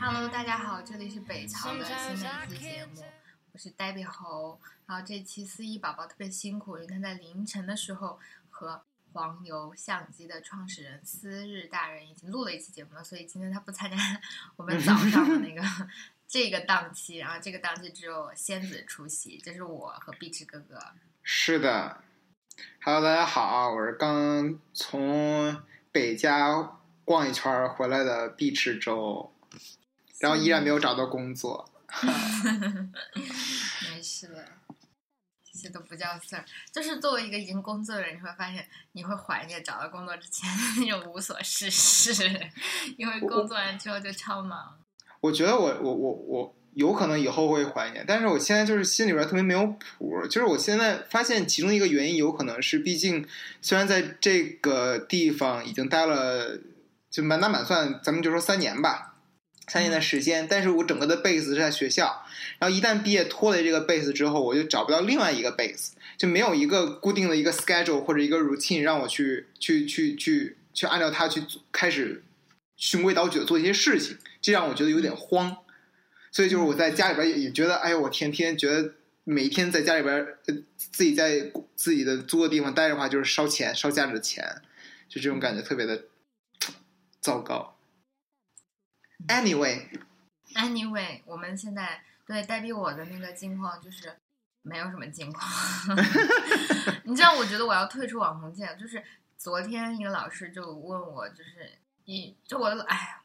Hello，大家好，这里是北朝的新的一期节目，我是呆比猴。然后这期思怡宝宝特别辛苦，因为他在凌晨的时候和黄油相机的创始人思日大人已经录了一期节目了，所以今天他不参加我们早上的那个 这个档期，然后这个档期只有仙子出席，这是我和碧池哥哥。是的，Hello，大家好，我是刚从北家逛一圈儿回来的必吃周，然后依然没有找到工作。没事的，这些都不叫事儿。就是作为一个已经工作的人，你会发现你会怀念找到工作之前的那种无所事事，因为工作完之后就超忙。我觉得我我我我有可能以后会怀念，但是我现在就是心里边特别没有谱。就是我现在发现其中一个原因，有可能是毕竟虽然在这个地方已经待了，就满打满算，咱们就说三年吧。三年的时间，但是我整个的 base 是在学校，然后一旦毕业脱离这个 base 之后，我就找不到另外一个 base，就没有一个固定的一个 schedule 或者一个 routine 让我去去去去去按照它去开始循规蹈矩的做一些事情，这让我觉得有点慌。所以就是我在家里边也也觉得，哎呦，我天天觉得每一天在家里边呃自己在自己的租的地方待着的话，就是烧钱烧家里的钱，就这种感觉特别的糟糕。Anyway，Anyway，我们现在对代币我的那个境况就是没有什么境况。你知道，我觉得我要退出网红界了。就是昨天一个老师就问我，就是一就我的哎呀，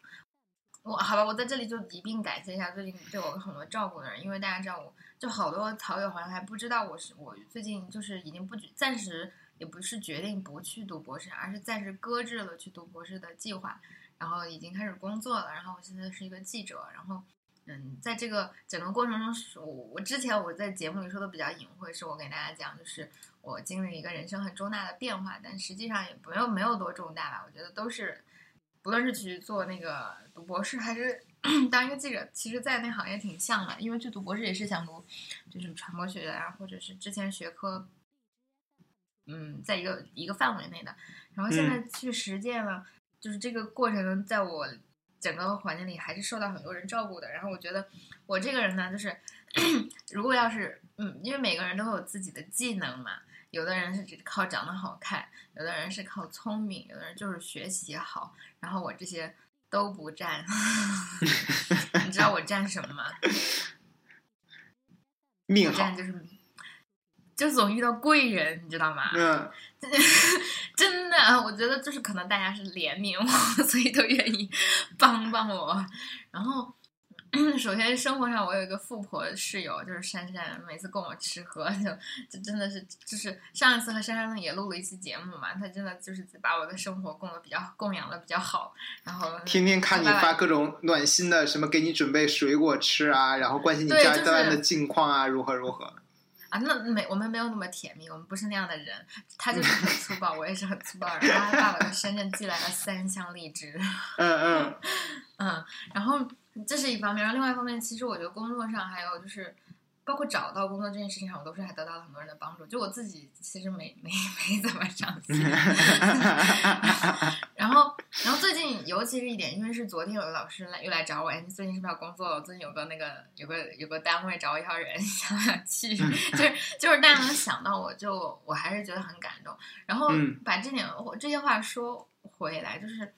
我好吧，我在这里就一并感谢一下最近对我很多照顾的人，因为大家知道我，就好多草友好像还不知道我是我最近就是已经不暂时也不是决定不去读博士，而是暂时搁置了去读博士的计划。然后已经开始工作了，然后我现在是一个记者，然后，嗯，在这个整个过程中，我我之前我在节目里说的比较隐晦，是我给大家讲，就是我经历一个人生很重大的变化，但实际上也没有没有多重大吧，我觉得都是，不论是去做那个读博士，还是 当一个记者，其实在那行业挺像的，因为去读博士也是想读，就是传播学啊，或者是之前学科，嗯，在一个一个范围内的，然后现在去实践了。就是这个过程，在我整个环境里还是受到很多人照顾的。然后我觉得我这个人呢，就是 如果要是嗯，因为每个人都会有自己的技能嘛，有的人是只靠长得好看，有的人是靠聪明，有的人就是学习好。然后我这些都不占，你知道我占什么吗？命好占，就是就总遇到贵人，你知道吗？嗯，真的，我觉得就是可能大家是怜悯我，所以都愿意帮帮我。然后，首先生活上我有一个富婆室友，就是珊珊，每次供我吃喝，就就真的是就是上一次和珊珊也录了一期节目嘛，她真的就是把我的生活供的比较供养的比较好，然后天天看你发各种暖心的，什么给你准备水果吃啊，然后关心你家对就是当的近况啊，如何如何。啊，那没我们没有那么甜蜜，我们不是那样的人。他就是很粗暴，我也是很粗暴。然后他爸爸从深圳寄来了三箱荔枝，嗯嗯，嗯，然后这是一方面，然后另外一方面，其实我觉得工作上还有就是，包括找到工作这件事情上，我都是还得到了很多人的帮助。就我自己其实没没没怎么上心。然后，然后最近尤其是一点，因为是昨天有个老师来又来找我，哎，你最近是不是要工作了？最近有个那个有个有个单位找我要人，想不想去？就是就是大家能想到我就我还是觉得很感动。然后嗯把这点我这些话说回来，就是。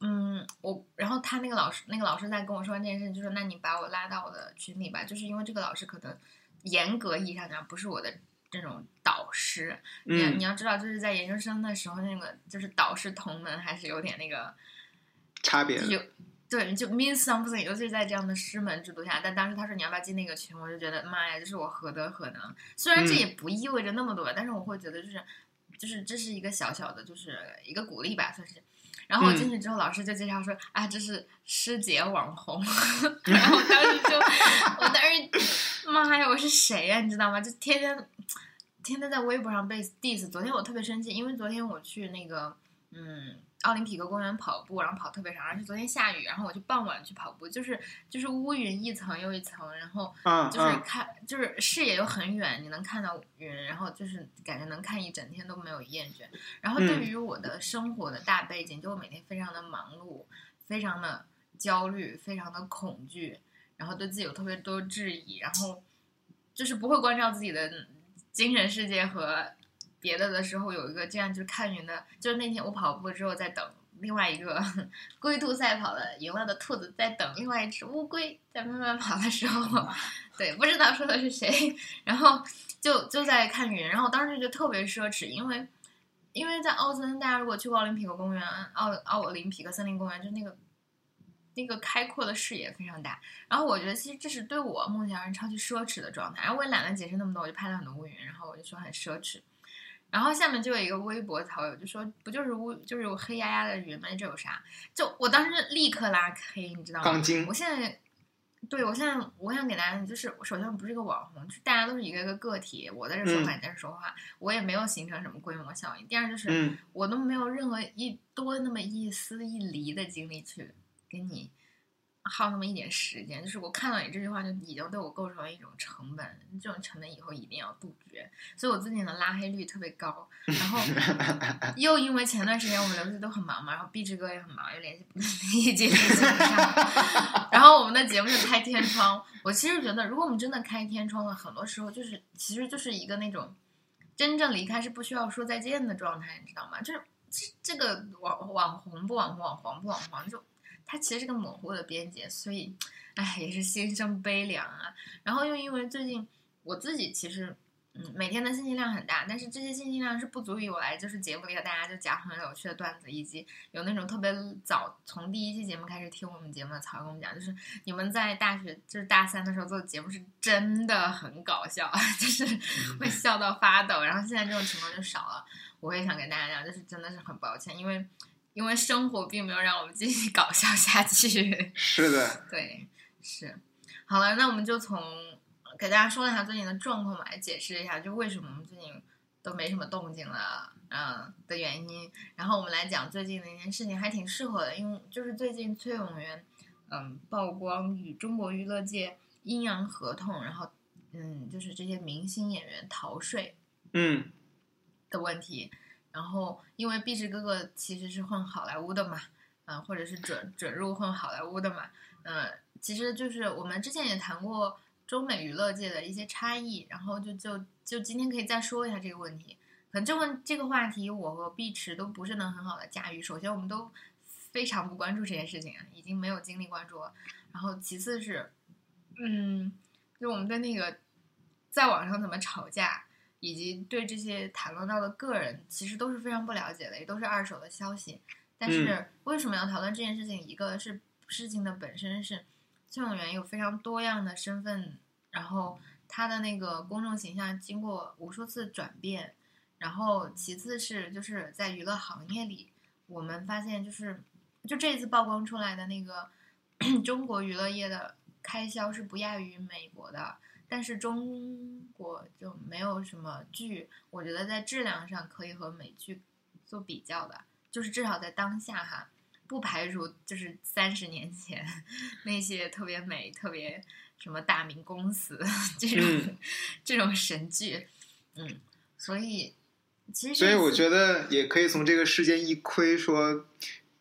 嗯，我然后他那个老师，那个老师在跟我说完这件事，就说：“那你把我拉到我的群里吧。”就是因为这个老师可能严格意义上讲不是我的这种导师，你嗯你要知道，就是在研究生的时候，那个就是导师同门还是有点那个差别有。对，就 mean something，尤其是在这样的师门制度下。但当时他说你要不要进那个群，我就觉得妈呀，就是我何德何能？虽然这嗯也不意味着那么多，但是我会觉得就是就是这是一个小小的，就是一个鼓励吧，算是。然后我进去之后，老师就介绍说啊，这是师姐网红。然后我当时就，我当时妈呀，我是谁呀、你知道吗？就天天天天在微博上被 diss。昨天我特别生气，因为昨天我去那个嗯奥林匹克公园跑步，然后跑特别长，而且昨天下雨，然后我就傍晚去跑步，就是就是乌云一层又一层，然后嗯就是嗯看就是视野又很远，你能看到云，然后就是感觉能看一整天都没有厌倦。然后对嗯于我的生活的大背景，就我每天非常的忙碌。非常的焦虑，非常的恐惧，然后对自己有特别多质疑，然后就是不会关照自己的精神世界和别的的时候，有一个这样就是看云的，就是那天我跑步之后在等另外一个 龟兔赛跑的赢了的兔子，在等另外一只乌龟在慢慢跑的时候，对，不知道说的是谁，然后就就在看云，然后当时就特别奢侈，因为因为在奥森，大家如果去过奥林匹克公园、奥奥林匹克森林公园，就那个那个开阔的视野非常大。然后我觉得其实这是对我目前而言超级奢侈的状态。然后我也懒得解释那么多，我就拍了很多乌云，然后我就说很奢侈。然后下面就有一个微博好友就说：“不就是乌，就是有黑压压的云吗？这有啥？”就我当时立刻拉黑，你知道吗？钢筋我现在，对我现在我想给大家就是，首先我不是一个网红，就大家都是一个一个个体，我在这说话，你在这说话，我也没有形成什么规模效应。第二就是，嗯我都没有任何一多那么一丝一厘的精力去跟你耗那么一点时间，就是我看到你这句话就已经对我构成了一种成本，这种成本以后一定要杜绝。所以我最近的拉黑率特别高，然后 又因为前段时间我们刘志都很忙嘛，然后壁纸哥也很忙，又联系不一接联系不上，然后我们的节目就开天窗。我其实觉得，如果我们真的开天窗了，很多时候就是其实就是一个那种真正离开是不需要说再见的状态，你知道吗？就是这这个网网红不网红，网黄不网黄，就它其实是个模糊的边界，所以，哎，也是心生悲凉啊。然后又因为最近我自己其实。嗯，每天的信息量很大，但是这些信息量是不足以我来就是节目里和大家就讲很有趣的段子，以及有那种特别早从第一期节目开始听我们节目的曹跟我们讲，就是你们在大学就是大三的时候做的节目是真的很搞笑，就是会笑到发抖，然后现在这种情况就少了。我也想跟大家讲，就是真的是很抱歉，因为因为生活并没有让我们继续搞笑下去。是的，对，是。好了，那我们就从。给大家说一下最近的状况吧，来解释一下，就为什么我们最近都没什么动静了，嗯的原因。然后我们来讲最近的一件事情，还挺适合的，因为就是最近崔永元，嗯，曝光与中国娱乐界阴阳合同，然后嗯，就是这些明星演员逃税，嗯的问题。然后因为毕志哥哥其实是混好莱坞的嘛，嗯，或者是准准入混好莱坞的嘛，嗯，其实就是我们之前也谈过。中美娱乐界的一些差异，然后就就就今天可以再说一下这个问题。可能这问这个话题，我和碧池都不是能很好的驾驭。首先，我们都非常不关注这件事情，已经没有精力关注了。然后，其次是，嗯，就我们对那个在网上怎么吵架，以及对这些谈论到的个人，其实都是非常不了解的，也都是二手的消息。但是为什么要讨论这件事情？一个是事情的本身是。崔永元有非常多样的身份，然后他的那个公众形象经过无数次转变，然后其次是就是在娱乐行业里，我们发现就是就这一次曝光出来的那个 中国娱乐业的开销是不亚于美国的，但是中国就没有什么剧，我觉得在质量上可以和美剧做比较的，就是至少在当下哈。不排除就是三十年前 那些特别美、特别什么大明宫词 这种 这种神剧，嗯，所以其实所以我觉得也可以从这个事件一窥说，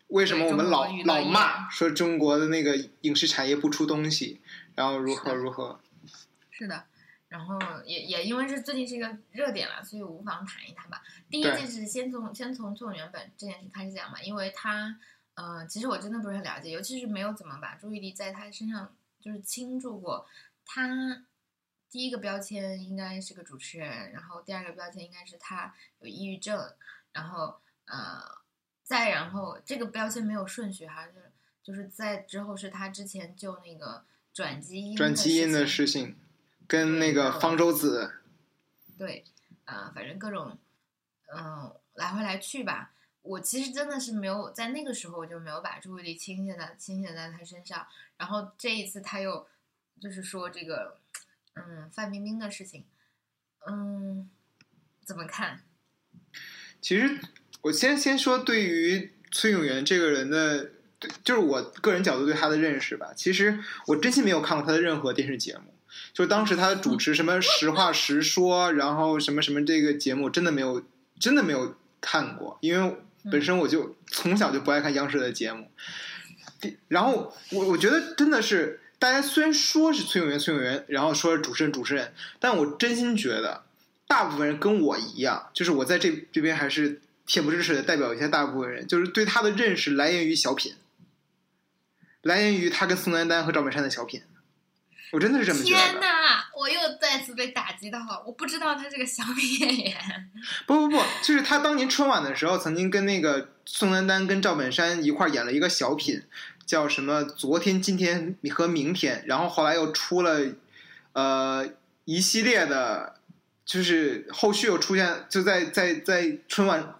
为什么我们老老骂说中国的那个影视产业不出东西，然后如何如何？是的，然后也也因为是最近是一个热点了，所以无妨谈一谈吧。第一件事先从先从从原本这件事开始讲嘛，因为他。嗯，其实我真的不是很了解，尤其是没有怎么把注意力在他身上就是倾注过。他第一个标签应该是个主持人，然后第二个标签应该是他有抑郁症，然后呃，再然后这个标签没有顺序哈，就是就是在之后是他之前就那个转基因转基因的事情，跟那个方舟子，对，啊，反正各种嗯来回来去吧。我其实真的是没有在那个时候，我就没有把注意力倾斜在倾斜在他身上。然后这一次他又就是说这个，嗯，范冰冰的事情，嗯，怎么看？其实我先先说对于崔永元这个人的，就是我个人角度对他的认识吧。其实我真心没有看过他的任何电视节目，就当时他主持什么《实话实说》，然后什么什么这个节目，真的没有，真的没有看过，因为。本身我就从小就不爱看央视的节目，然后我我觉得真的是，大家虽然说是崔永元崔永元，然后说是主持人主持人，但我真心觉得，大部分人跟我一样，就是我在这这边还是恬不知耻的代表一下大部分人，就是对他的认识来源于小品，来源于他跟宋丹丹和赵本山的小品，我真的是这么觉得。天哪！我又再次被打击到了，我不知道他是个小品演员。不不不，就是他当年春晚的时候，曾经跟那个宋丹丹跟赵本山一块儿演了一个小品，叫什么“昨天、今天和明天”，然后后来又出了呃一系列的，就是后续又出现，就在在在春晚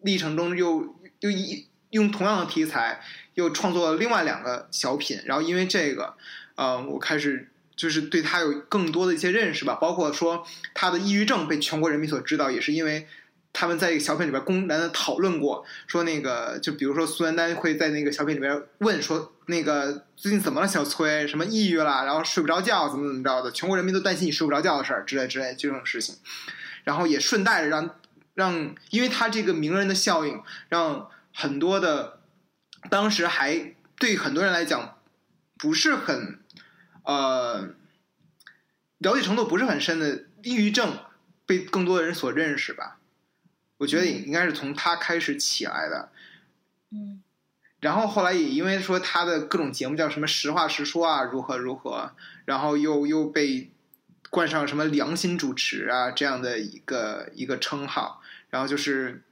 历程中又又一用同样的题材又创作了另外两个小品，然后因为这个，呃，我开始。就是对他有更多的一些认识吧，包括说他的抑郁症被全国人民所知道，也是因为他们在一个小品里边公然的讨论过，说那个就比如说苏丹丹会在那个小品里边问说那个最近怎么了小崔，什么抑郁了，然后睡不着觉，怎么怎么着的，全国人民都担心你睡不着觉的事儿之类之类这种事情，然后也顺带着让让，因为他这个名人的效应，让很多的当时还对很多人来讲不是很。呃，了解程度不是很深的抑郁症被更多的人所认识吧？我觉得也应该是从他开始起来的。嗯，然后后来也因为说他的各种节目叫什么实话实说啊，如何如何，然后又又被冠上什么良心主持啊这样的一个一个称号，然后就是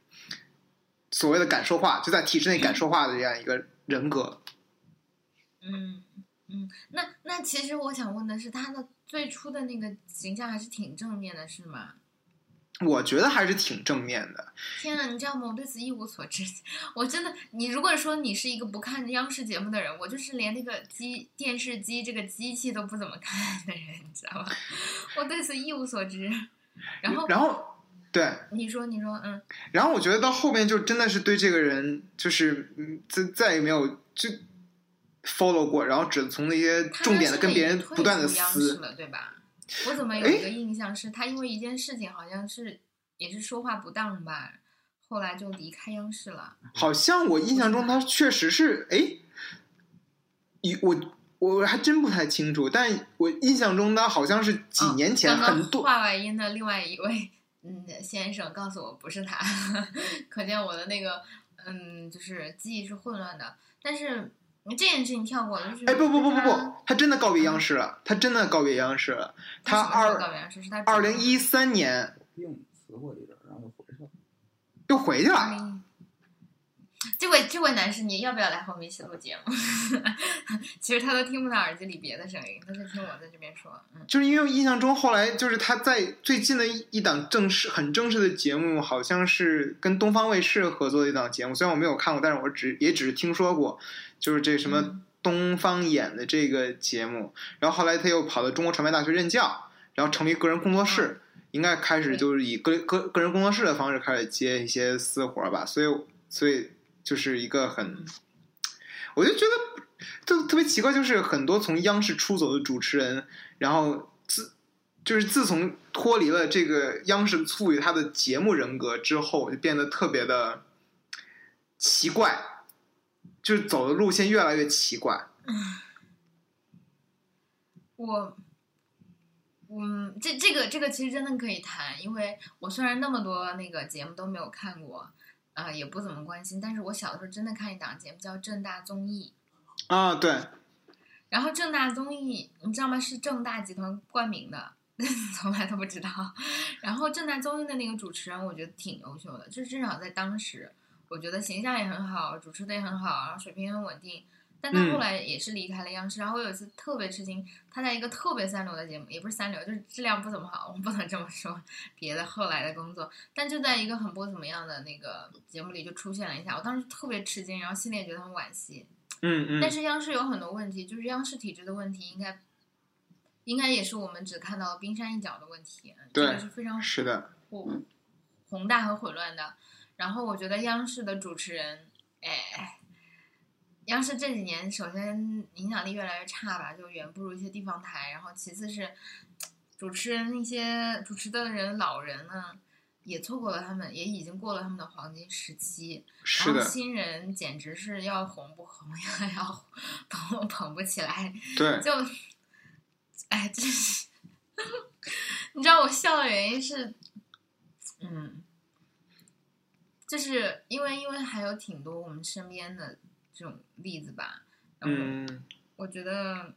所谓的敢说话，就在体制内敢说话的这样一个人格。嗯。嗯，那那其实我想问的是，他的最初的那个形象还是挺正面的，是吗？我觉得还是挺正面的。天啊，你知道吗？我对此一无所知。我真的，你如果说你是一个不看央视节目的人，我就是连那个机电视机这个机器都不怎么看的人，你知道吗？我对此一无所知。然后，然后，对，你说，你说，嗯。然后我觉得到后面就真的是对这个人，就是嗯，再再也没有就。Follow 过，然后只从那些重点的跟别人不断的撕，对吧？我怎么有一个印象是他因为一件事情好像是也是说话不当吧，后来就离开央视了。好像我印象中他确实是哎，一我我还真不太清楚，但我印象中他好像是几年前很多。话外音的另外一位嗯先生告诉我不是他，可见我的那个嗯就是记忆是混乱的，但是。你这件事情跳过了，就是哎不不不不不，他真的告别央视了，他真的告别央视了。他二二零一三年病辞过一阵，然后又回去了，又回去了。这位这位男士，你要不要来后面一起录节目？其实他都听不到耳机里别的声音，他就听我在这边说。嗯，就是因为印象中后来就是他在最近的一档正式很正式的节目，好像是跟东方卫视合作的一档节目，虽然我没有看过，但是我只也只是听说过，就是这什么东方演的这个节目。然后后来他又跑到中国传媒大学任教，然后成立个人工作室，应该开始就是以个个个人工作室的方式开始接一些私活吧。所以所以。就是一个很，我就觉得就特别奇怪，就是很多从央视出走的主持人，然后自就是自从脱离了这个央视赋予他的节目人格之后，就变得特别的奇怪，就是走的路线越来越奇怪。我，嗯，这这个这个其实真的可以谈，因为我虽然那么多那个节目都没有看过。啊，也不怎么关心，但是我小的时候真的看一档节目叫正大综艺，啊对，然后正大综艺你知道吗？是正大集团冠名的，从来都不知道。然后正大综艺的那个主持人，我觉得挺优秀的，就是至少在当时，我觉得形象也很好，主持的也很好，然后水平也很稳定。但他后来也是离开了央视，然后我有一次特别吃惊，他在一个特别三流的节目，也不是三流，就是质量不怎么好，我们不能这么说。别的后来的工作，但就在一个很不怎么样的那个节目里就出现了一下，我当时特别吃惊，然后心里也觉得很惋惜。嗯嗯。但是央视有很多问题，就是央视体制的问题，应该应该也是我们只看到冰山一角的问题，这个是非常是的，宏宏大和混乱的。然后我觉得央视的主持人，哎。央视这几年，首先影响力越来越差吧，就远不如一些地方台。然后其次是主持人那些主持的人老人呢，也错过了他们，也已经过了他们的黄金时期。是的，然后新人简直是要红不红呀，要捧捧不起来，对，就，哎，真是，你知道我笑的原因是，嗯，就是因为因为还有挺多我们身边的这种例子吧，嗯我觉得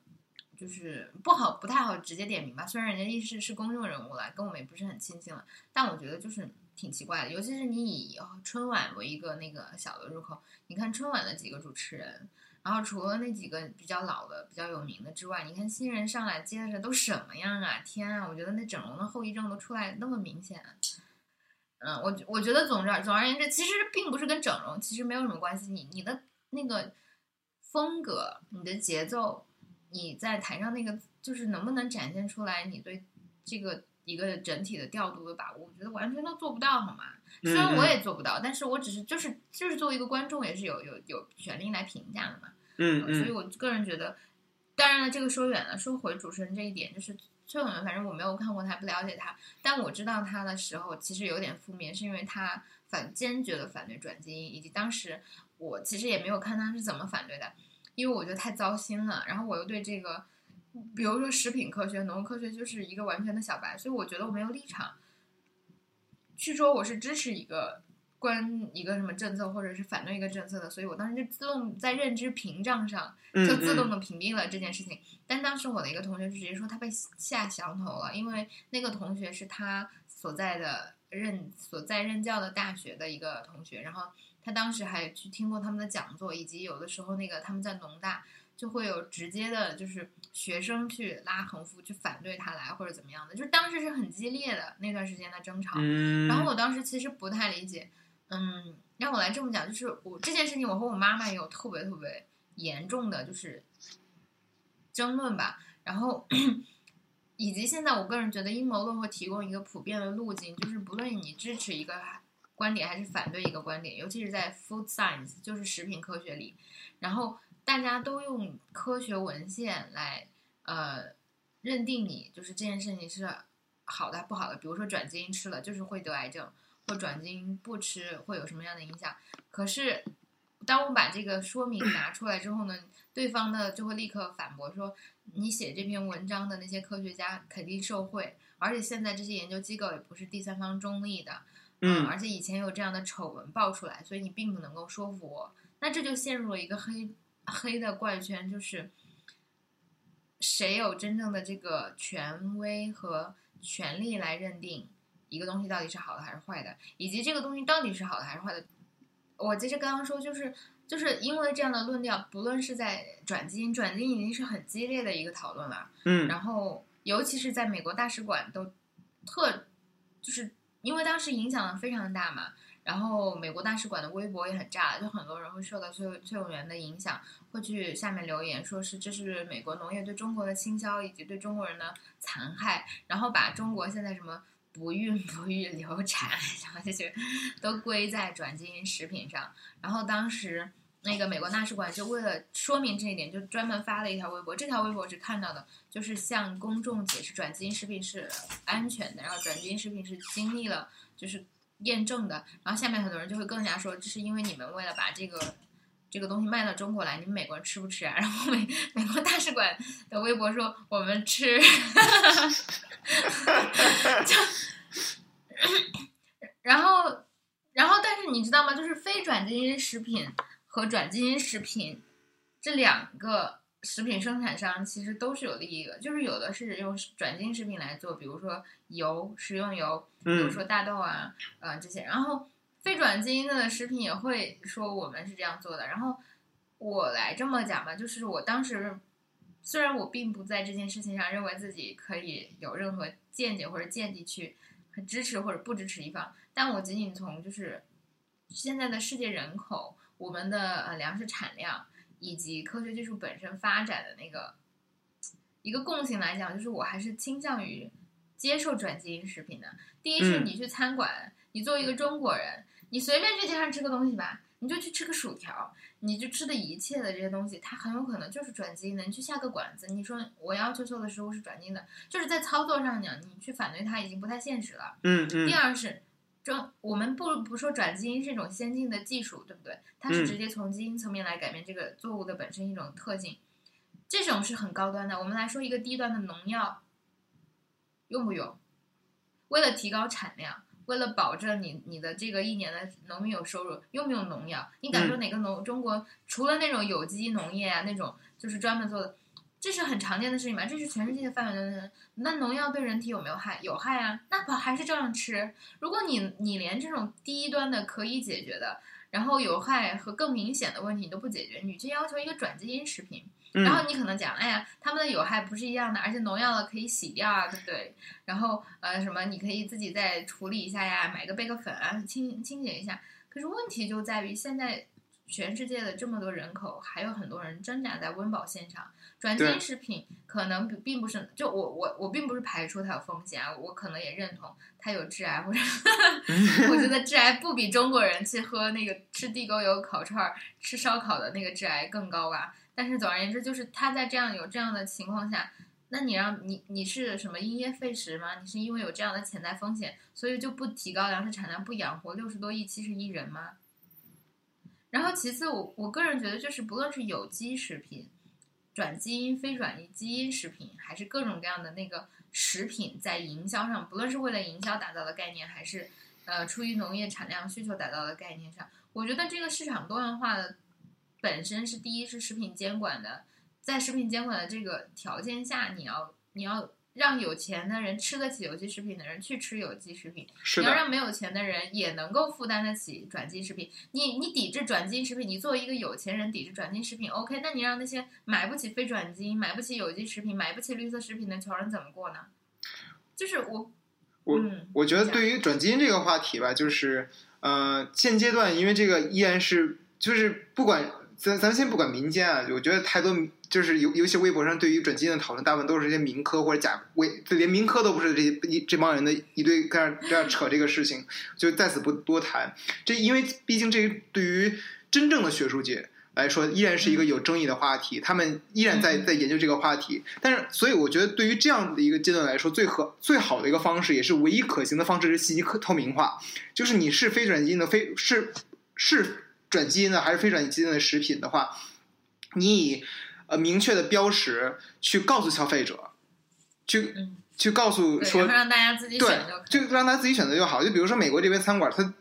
就是不好不太好直接点名吧，虽然人家意识是公众人物了，跟我们也不是很亲近了，但我觉得就是挺奇怪的，尤其是你以春晚为一个那个小的入口，你看春晚的几个主持人。然后除了那几个比较老的、比较有名的之外，你看新人上来接着都什么样啊？天啊！我觉得那整容的后遗症都出来那么明显。嗯，我我觉得总之总而言之，其实并不是跟整容其实没有什么关系。你你的那个风格、你的节奏，你在台上那个就是能不能展现出来你对这个一个整体的调度的把握，我觉得完全都做不到，好吗？虽然我也做不到，但是我只是就是就是作为一个观众，也是有有有权利来评价的嘛。嗯所以嗯我个人觉得，当然了，这个说远了，说回主持人这一点，就是崔永元，反正我没有看过他，不了解他，但我知道他的时候其实有点负面，是因为他反坚决的反对转基因，以及当时我其实也没有看他是怎么反对的，因为我觉得太糟心了，然后我又对这个，比如说食品科学、农科学就是一个完全的小白，所以我觉得我没有立场去说我是支持一个。关一个什么政策，或者是反对一个政策的，所以我当时就自动在认知屏障上嗯就自动的屏蔽了这件事情。但当时我的一个同学就直接说他被下降头了，因为那个同学是他所在的任所在任教的大学的一个同学，然后他当时还去听过他们的讲座，以及有的时候那个他们在农大就会有直接的，就是学生去拉横幅去反对他来或者怎么样的，就是当时是很激烈的那段时间的争吵。嗯，然后我当时其实不太理解，嗯，让我来这么讲，就是我这件事情，我和我妈妈也有特别特别严重的就是争论吧。然后，以及现在我个人觉得阴谋论会提供一个普遍的路径，就是不论你支持一个观点还是反对一个观点，尤其是在 food science，就是食品科学里，然后大家都用科学文献来呃认定你就是这件事情是好的不好的，比如说转基因吃了就是会得癌症。或转基因不吃会有什么样的影响？可是，当我把这个说明拿出来之后呢，对方呢就会立刻反驳说：“你写这篇文章的那些科学家肯定受贿，而且现在这些研究机构也不是第三方中立的，嗯而且以前有这样的丑闻爆出来，所以你并不能够说服我。那这就陷入了一个黑黑的怪圈，就是谁有真正的这个权威和权利来认定？”一个东西到底是好的还是坏的，以及这个东西到底是好的还是坏的，我其实刚刚说就是就是因为这样的论调，不论是在转基因，转基因已经是很激烈的一个讨论了，嗯。然后尤其是在美国大使馆都特，就是因为当时影响非常大嘛，然后美国大使馆的微博也很炸，就很多人会受到崔崔永元的影响，会去下面留言说是这是美国农业对中国的倾销以及对中国人的残害，然后把中国现在什么。不孕 不育、流产，然后这些都归在转基因食品上。然后当时那个美国大使馆就为了说明这一点，就专门发了一条微博。这条微博我是看到的，就是向公众解释转基因食品是安全的，然后转基因食品是经历了就是验证的。然后下面很多人就会更加说，这是因为你们为了把这个这个东西卖到中国来，你们美国人吃不吃啊？然后美美国大使馆的微博说我们吃。就，然后，然后，但是你知道吗？就是非转基因食品和转基因食品这两个食品生产商其实都是有利益的。就是有的是用转基因食品来做，比如说油、食用油，比如嗯说大豆啊，呃这些。然后非转基因的食品也会说我们是这样做的。然后我来这么讲吧，就是我当时。虽然我并不在这件事情上认为自己可以有任何见解或者见地去支持或者不支持一方，但我仅仅从就是现在的世界人口、我们的呃粮食产量以及科学技术本身发展的那个一个共性来讲，就是我还是倾向于接受转基因食品的。第一是嗯你去餐馆，你作为一个中国人，你随便去街上吃个东西吧，你就去吃个薯条。你就吃的一切的这些东西，它很有可能就是转基因的。你去下个馆子，你说我要求所有的食物是转基因的，就是在操作上讲，你去反对它已经不太现实了。嗯嗯第二是，中我们不不说转基因是一种先进的技术，对不对？它是嗯直接从基因层面来改变这个作物的本身一种特性，这种是很高端的。我们来说一个低端的农药，用不用？为了提高产量，为了保证你你的这个一年的农民有收入，用不用农药？你敢说哪个农、中国除了那种有机农业啊，那种就是专门做的，这是很常见的事情嘛？这是全世界的范围的。那农药对人体有没有害？有害啊，那不还是照样吃？如果你你连这种低端的可以解决的，然后有害和更明显的问题你都不解决，你去要求一个转基因食品，嗯然后你可能讲，哎呀，他们的有害不是一样的，而且农药了可以洗掉啊，对不对？然后呃什么，你可以自己再处理一下呀，买个贝壳粉啊，清清洁一下。可是问题就在于现在全世界的这么多人口，还有很多人挣扎在温饱线上。转基因食品可能并并不是，就我我我并不是排除它有风险啊，我可能也认同它有致癌或者 我觉得致癌不比中国人去喝那个吃地沟油烤串儿、吃烧烤的那个致癌更高吧。但是总而言之，就是他在这样有这样的情况下，那你让你你是什么因噎废食吗？你是因为有这样的潜在风险，所以就不提高粮食产量，不养活六十多亿、七十亿人吗？然后其次我，我个人觉得就是不论是有机食品、转基因、非转移基因食品，还是各种各样的那个食品，在营销上，不论是为了营销打造的概念，还是呃出于农业产量需求打造的概念上，我觉得这个市场多元化的本身是第一是食品监管的，在食品监管的这个条件下，你要你要让有钱的人吃得起有机食品的人去吃有机食品，你要让没有钱的人也能够负担得起转基因食品。你你抵制转基因食品，你作为一个有钱人抵制转基因食品，OK？那你让那些买不起非转基因、买不起有机食品、买不起绿色食品的穷人怎么过呢？就是我，我嗯，我觉得对于转基因这个话题吧，就是呃，现阶段因为这个依然是就是不管咱咱先不管民间啊，我觉得太多就是尤尤其微博上对于转基因的讨论，大部分都是一些民科或者假伪，就连民科都不是这些一这帮人的一堆跟那这样扯这个事情，就在此不多谈。这因为毕竟这对于真正的学术界。来说，依然是一个有争议的话题，他们依然在嗯在研究这个话题。但是，所以我觉得，对于这样的一个阶段来说，最合最好的一个方式，也是唯一可行的方式是信息可透明化，就是你是非转基因的非是是转基因的还是非转基因的食品的话，你以呃明确的标识去告诉消费者，去嗯，去告诉，说让大家自己对选就让他自己选择就好。就比如说美国这边餐馆，它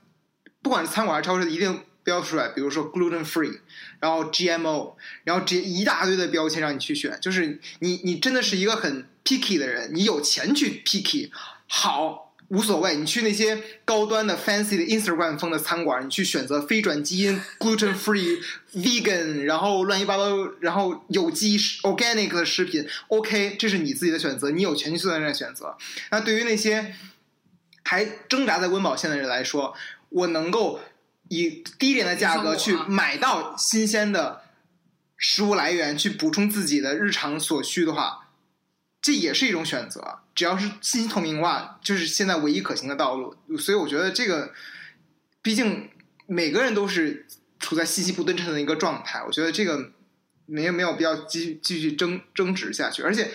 不管是餐馆还是超市，一定标出来，比如说 gluten free，然后 GMO，然后这一大堆的标签让你去选。就是你你真的是一个很 picky 的人，你有钱去 picky，好。无所谓，你去那些高端的 fancy 的 Instagram 风的餐馆，你去选择非转基因、gluten free、vegan，然后乱七八糟，然后有机 organic 的食品，OK，这是你自己的选择，你有权去做这样的选择。那对于那些还挣扎在温饱线的人来说，我能够以低廉的价格去买到新鲜的食物来源，去补充自己的日常所需的话，这也是一种选择。只要是信息透明化，就是现在唯一可行的道路。所以我觉得这个，毕竟每个人都是处在信息不对称的一个状态，我觉得这个没有没有必要继续继续争争执下去，而且。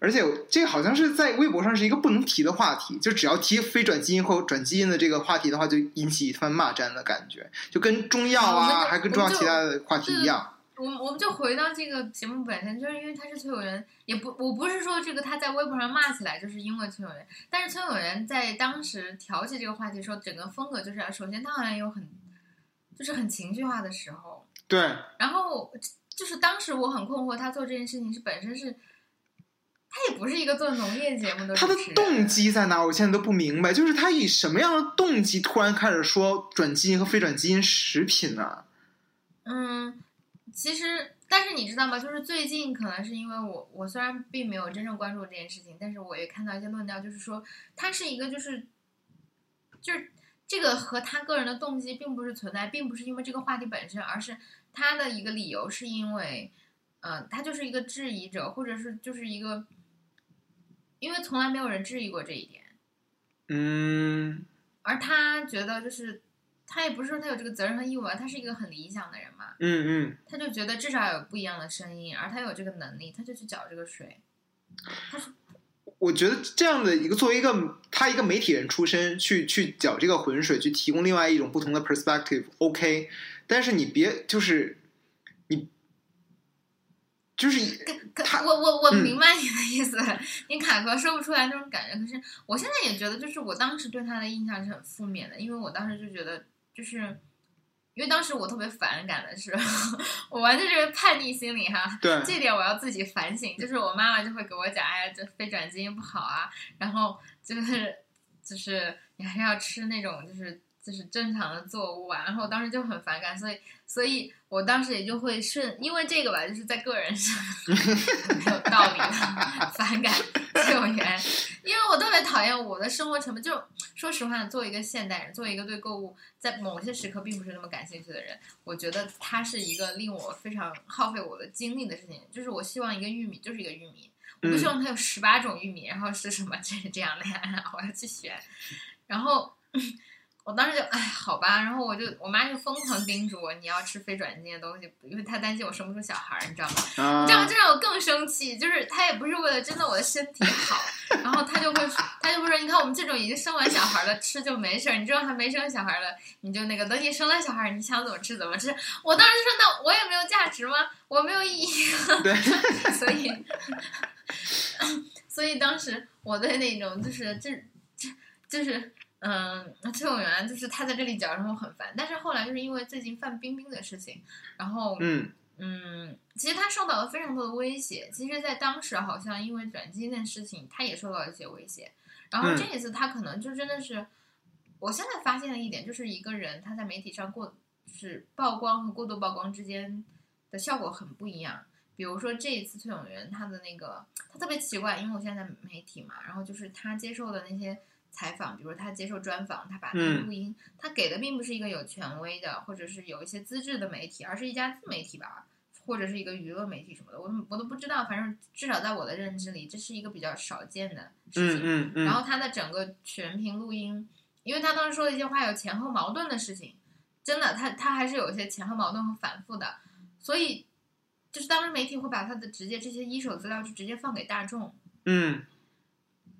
而且这个好像是在微博上是一个不能提的话题，就只要提非转基因或转基因的这个话题的话，就引起一番骂战的感觉，就跟中药啊，还跟中药其他的话题一样。我们我们就回到这个节目本身，就是因为他是崔永元，也不我不是说这个他在微博上骂起来就是因为崔永元，但是崔永元在当时挑起这个话题的时候，整个风格就是，首先他好像有很就是很情绪化的时候，对，然后就是当时我很困惑，他做这件事情是本身是，他也不是一个做农业节目的他的动机在哪？我现在都不明白。就是他以什么样的动机突然开始说转基因和非转基因食品呢、嗯，其实，但是你知道吗？就是最近可能是因为我，我虽然并没有真正关注这件事情，但是我也看到一些论调，就是说他是一个就是就是这个和他个人的动机并不是存在，并不是因为这个话题本身，而是他的一个理由是因为，嗯、他就是一个质疑者，或者是就是一个，因为从来没有人质疑过这一点。嗯，而他觉得就是，他也不是说他有这个责任和义务啊，他是一个很理想的人嘛，嗯嗯，他就觉得至少有不一样的声音，而他有这个能力，他就去搅这个水。他是我觉得这样的一个作为一个他一个媒体人出身，去去搅这个浑水，去提供另外一种不同的 perspective，OK，、但是你别就是你就是可他我我我嗯明白你的意思，你卡壳说不出来那种感觉。可是我现在也觉得，就是我当时对他的印象是很负面的，因为我当时就觉得，就是因为当时我特别反感的是，我完全就是叛逆心理哈。对这点我要自己反省，就是我妈妈就会给我讲，哎呀，这非转基因不好啊，然后就是就是你还是要吃那种就是就是正常的作物啊，然后我当时就很反感，所以所以我当时也就会顺，因为这个吧，就是在个人上 没有道理的反感崔永元，因为我特别讨厌我的生活成本，就说实话，作为一个现代人，作为一个对购物在某些时刻并不是那么感兴趣的人，我觉得它是一个令我非常耗费我的精力的事情。就是我希望一个玉米就是一个玉米，我不希望它有十八种玉米，然后是什么 这这样的呀，然后我要去选，然后。我当时就哎，好吧，然后我就我妈就疯狂叮嘱我，你要吃非转基因的东西，因为她担心我生不出小孩儿，你知道吗？你知道这让我更生气，就是她也不是为了真的我的身体好，然后她就会她就会说，你看我们这种已经生完小孩了吃就没事儿，你这种还没生小孩了，你就那个等你生了小孩，你想怎么吃怎么吃。我当时就说，那我也没有价值吗？我没有意义，对，所以 所以当时我对那种就是这这就是。嗯，崔永元就是他在这里讲，然后很烦。但是后来就是因为最近范冰冰的事情，然后嗯嗯，其实他受到了非常多的威胁。其实，在当时好像因为转基因的事情，他也受到了一些威胁。然后嗯这一次，他可能就真的是，我现在发现了一点，就是一个人他在媒体上过是曝光和过度曝光之间的效果很不一样。比如说这一次崔永元他的那个，他特别奇怪，因为我现在在媒体嘛，然后就是他接受的那些。采访，比如他接受专访，他把那个录音，他给的并不是一个有权威的，或者是有一些资质的媒体，而是一家自媒体吧，或者是一个娱乐媒体什么的，我我都不知道。反正至少在我的认知里，这是一个比较少见的事情。嗯嗯嗯，然后他的整个全屏录音，因为他当时说的一些话有前后矛盾的事情，真的，他他还是有一些前后矛盾和反复的，所以就是当时媒体会把他的直接这些一手资料就直接放给大众。嗯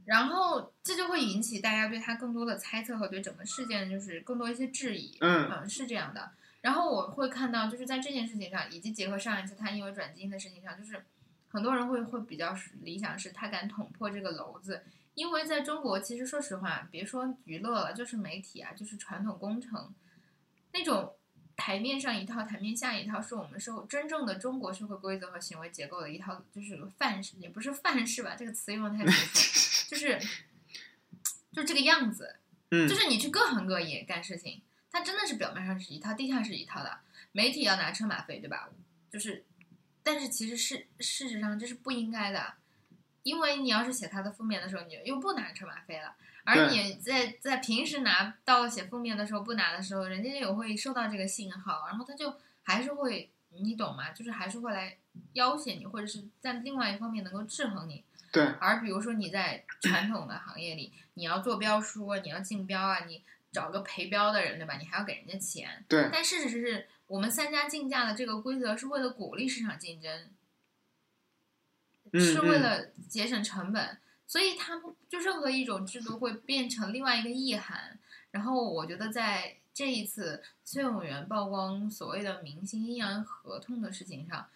然后这就会引起大家对他更多的猜测和对整个事件就是更多一些质疑。嗯是这样的。然后我会看到，就是在这件事情上，以及结合上一次他因为转基因的事情上，就是很多人会会比较理想是他敢捅破这个篓子，因为在中国，其实说实话，别说娱乐了，就是媒体啊，就是传统工程那种。台面上一套，台面下一套，是我们社会真正的中国社会规则和行为结构的一套，就是范式，也不是范式吧，这个词用的太明显，就是就这个样子，嗯就是你去各行各业干事情，它真的是表面上是一套，地下是一套的。媒体要拿车马费，对吧？就是，但是其实事事实上这是不应该的，因为你要是写他的负面的时候，你又不拿车马费了，而你在在平时拿到写负面的时候不拿的时候，人家也会收到这个信号，然后他就还是会，你懂吗？就是还是会来要挟你，或者是在另外一方面能够制衡你。对，而比如说你在传统的行业里，你要做标书啊，你要竞标啊，你找个陪标的人，对吧？你还要给人家钱。对，但事实是我们三家竞价的这个规则是为了鼓励市场竞争，嗯是为嗯了节省成本，所以它不就任何一种制度会变成另外一个意涵。然后我觉得在这一次崔永元曝光所谓的明星阴阳合同的事情上，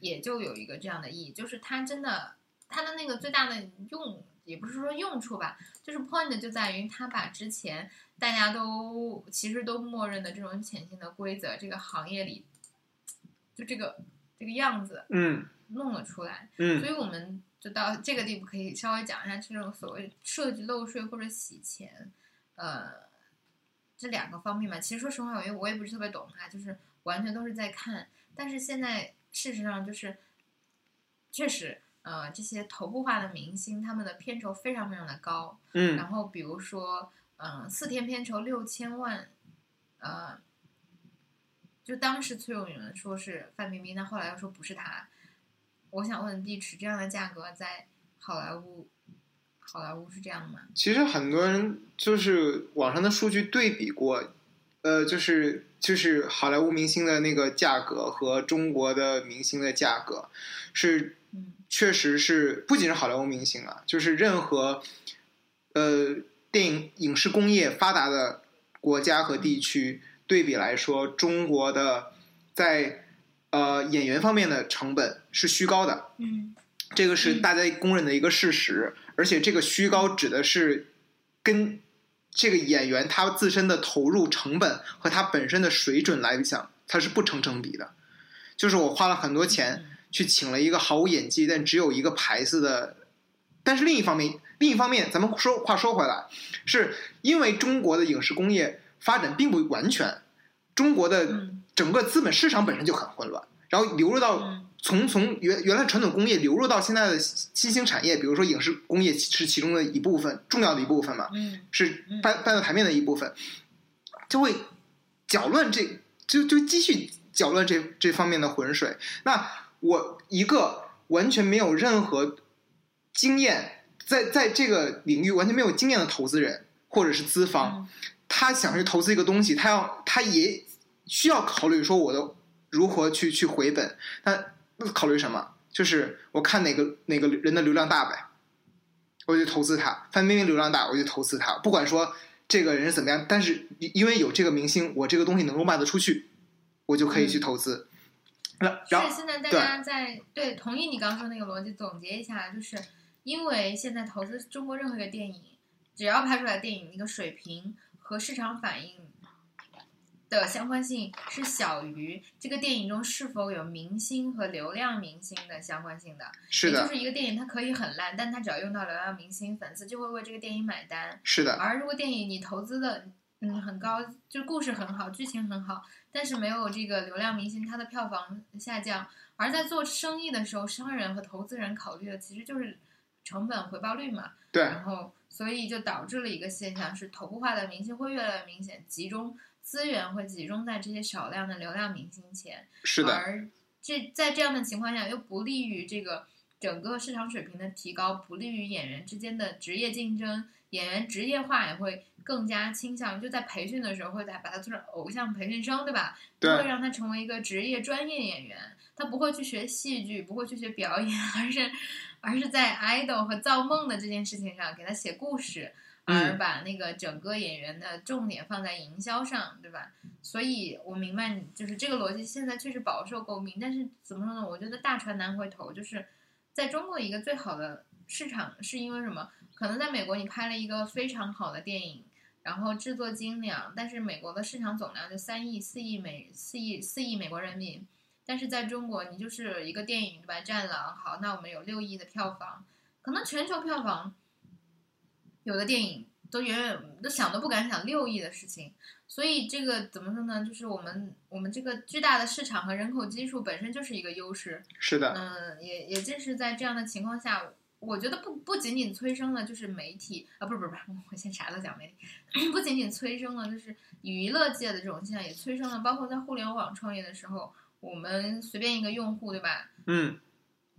也就有一个这样的意义，就是他真的他的那个最大的用，也不是说用处吧，就是 point 就在于它把之前大家都其实都默认的这种潜行的规则，这个行业里就这个这个样子嗯弄了出来，嗯所以我们就到这个地步，可以稍微讲一下这种所谓涉及漏税或者洗钱，呃，这两个方面吧。其实说实话，我也我也不是特别懂哈，就是完全都是在看。但是现在事实上就是，确实，呃，这些头部化的明星，他们的片酬非常非常的高。嗯然后比如说，嗯、四天片酬六千万，呃，就当时崔永元说是范冰冰，但后来又说不是他。我想问地池，这样的价格在好莱坞，好莱坞是这样的吗？其实很多人就是网上的数据对比过，呃，就是就是好莱坞明星的那个价格和中国的明星的价格是嗯确实是不仅是好莱坞明星啊，就是任何呃电影影视工业发达的国家和地区对比来说，中国的在呃演员方面的成本是虚高的，嗯。这个是嗯。大家公认的一个事实，而且这个虚高指的是跟这个演员他自身的投入成本和他本身的水准来讲，它是不成正比的。就是我花了很多钱去请了一个毫无演技但只有一个牌子的，但是另一方面，另一方面，咱们说话说回来，是因为中国的影视工业发展并不完全，中国的嗯整个资本市场本身就很混乱，然后流入到嗯从从原原来传统工业流入到现在的新兴产业，比如说影视工业是其中的一部分，重要的一部分嘛，嗯是嗯搬搬到台面的一部分，就会搅乱这就就继续搅乱这这方面的浑水。那我一个完全没有任何经验，在在这个领域完全没有经验的投资人或者是资方，嗯他想去投资一个东西，他要他也需要考虑说我的如何去去回本。那那考虑什么？就是我看哪个哪个人的流量大呗，我就投资他。范冰冰流量大，我就投资他。不管说这个人是怎么样，但是因为有这个明星，我这个东西能够卖得出去，我就可以去投资。然然后是现在大家在对同意你刚刚说那个逻辑，总结一下，就是因为现在投资中国任何一个电影，只要拍出来的电影一个水平和市场反应的相关性是小于这个电影中是否有明星和流量明星的相关性的。是的也就，是一个电影它可以很烂，但它只要用到流量明星，粉丝就会为这个电影买单。是的，而如果电影你投资的嗯很高，就故事很好，剧情很好，但是没有这个流量明星，它的票房下降。而在做生意的时候，商人和投资人考虑的其实就是成本回报率嘛。对，然后所以就导致了一个现象是头部化的明星会越来越明显，集中资源会集中在这些少量的流量明星前。是的，而这在这样的情况下，又不利于这个整个市场水平的提高，不利于演员之间的职业竞争，演员职业化也会更加倾向，就在培训的时候会把把他做成偶像培训生，对吧？不对会让他成为一个职业专业演员，他不会去学戏剧，不会去学表演，而是而是在 idol 和造梦的这件事情上给他写故事。而嗯把那个整个演员的重点放在营销上，对吧？所以我明白你就是这个逻辑，现在确实饱受诟病。但是怎么说呢？我觉得大船难回头，就是在中国一个最好的市场，是因为什么？可能在美国你拍了一个非常好的电影，然后制作精良，但是美国的市场总量就三亿、四亿美、四亿、四亿美国人民。但是在中国，你就是一个电影对吧？《战狼》好，那我们有六亿的票房，可能全球票房有的电影都远远都想都不敢想六亿的事情，所以这个怎么说呢？就是我们我们这个巨大的市场和人口基数本身就是一个优势，是的，嗯，也也正是在这样的情况下，我觉得不不仅仅催生了就是媒体啊，不是不是不是，我先啥都讲媒体，不仅仅催生了就是娱乐界的这种现象，也催生了包括在互联网创业的时候，我们随便一个用户对吧？嗯，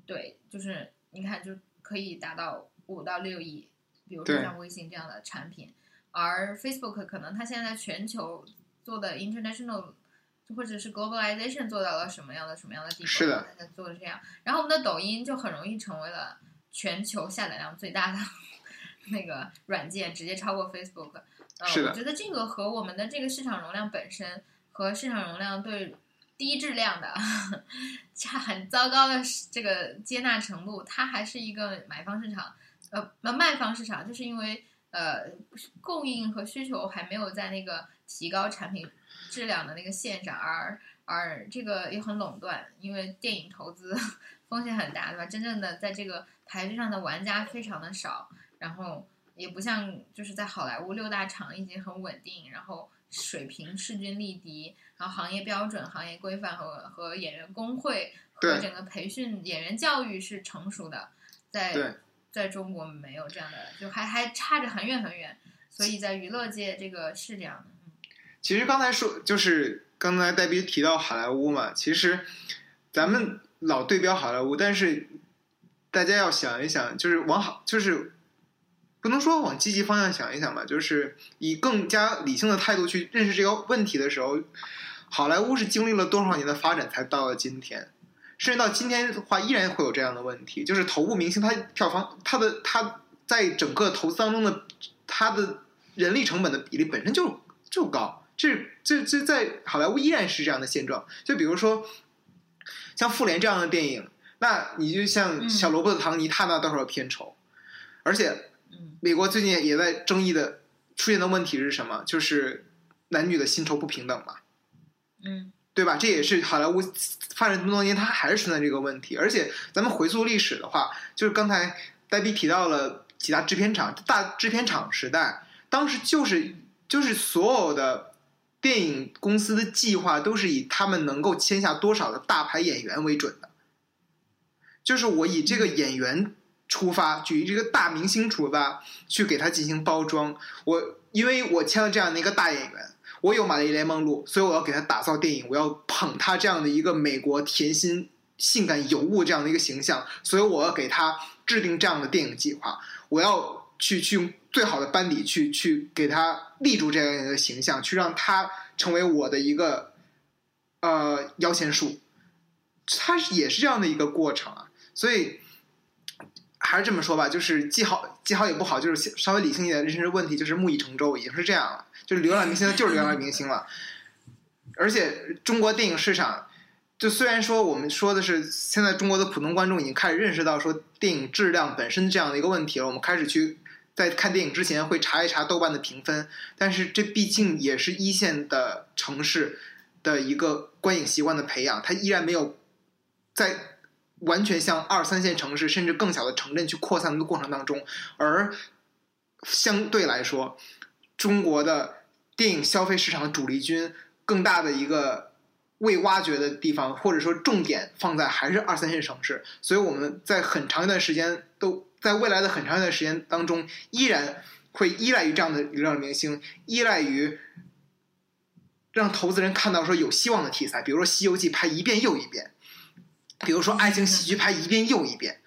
对，就是你看就可以达到五到六亿，比如说像微信这样的产品，而 Facebook 可能它现在在全球做的 international 或者是 globalization 做到了什么样的什么样的地步，是的，它在做的这样，然后我们的抖音就很容易成为了全球下载量最大的 那个软件，直接超过 Facebook。呃，是的我觉得这个和我们的这个市场容量本身和市场容量对低质量的、差很糟糕的这个接纳程度，它还是一个买方市场，呃，那卖方市场，就是因为呃供应和需求还没有在那个提高产品质量的那个线上，而而这个也很垄断，因为电影投资 风险很大，对吧？真正的在这个台阶上的玩家非常的少，然后也不像就是在好莱坞六大厂已经很稳定，然后水平势均力敌，然后行业标准、行业规范和和演员工会和整个培训演员教育是成熟的，对在在中国没有这样的，就还还差着很远很远，所以在娱乐界这个是这样的。其实刚才说就是刚才黛比提到好莱坞嘛，其实咱们老对标好莱坞，但是大家要想一想，就是往好就是。不能说往积极方向想一想吧，就是以更加理性的态度去认识这个问题的时候，好莱坞是经历了多少年的发展才到了今天，甚至到今天的话依然会有这样的问题，就是头部明星他票房他的他在整个投资当中的他的人力成本的比例本身就就高，这这这在好莱坞依然是这样的现状。就比如说像《复联》这样的电影，那你就像嗯小萝卜的唐尼，他拿多少片酬？而且嗯美国最近也在争议的出现的问题是什么？就是男女的薪酬不平等嘛。嗯对吧？这也是好莱坞发展这么多年，它还是存在这个问题。而且咱们回溯历史的话，就是刚才呆逼提到了几大制片厂，大制片厂时代，当时就是就是所有的电影公司的计划都是以他们能够签下多少的大牌演员为准的，就是我以这个演员出发，举这个大明星出发，去给他进行包装。我因为我签了这样的一个大演员。我有玛丽莲梦露，所以我要给她打造电影，我要捧她这样的一个美国甜心、性感尤物这样的一个形象，所以我要给她制定这样的电影计划，我要去去用最好的班底去去给她立住这样一个形象，去让她成为我的一个呃摇钱树，它也是这样的一个过程啊，所以。还是这么说吧，就是既好既好也不好，就是稍微理性一点认识问题，就是木已成舟，已经是这样了。就是流量明星，就是流量明星了。而且中国电影市场，就虽然说我们说的是现在中国的普通观众已经开始认识到说电影质量本身这样的一个问题了，我们开始去在看电影之前会查一查豆瓣的评分，但是这毕竟也是一线的城市的一个观影习惯的培养，它依然没有在。完全向二三线城市甚至更小的城镇去扩散的过程当中，而相对来说，中国的电影消费市场的主力军更大的一个未挖掘的地方，或者说重点放在还是二三线城市，所以我们在很长一段时间都在未来的很长一段时间当中，依然会依赖于这样的流量明星，依赖于让投资人看到说有希望的题材，比如说《西游记》拍一遍又一遍。比如说爱情喜剧拍一遍又一遍，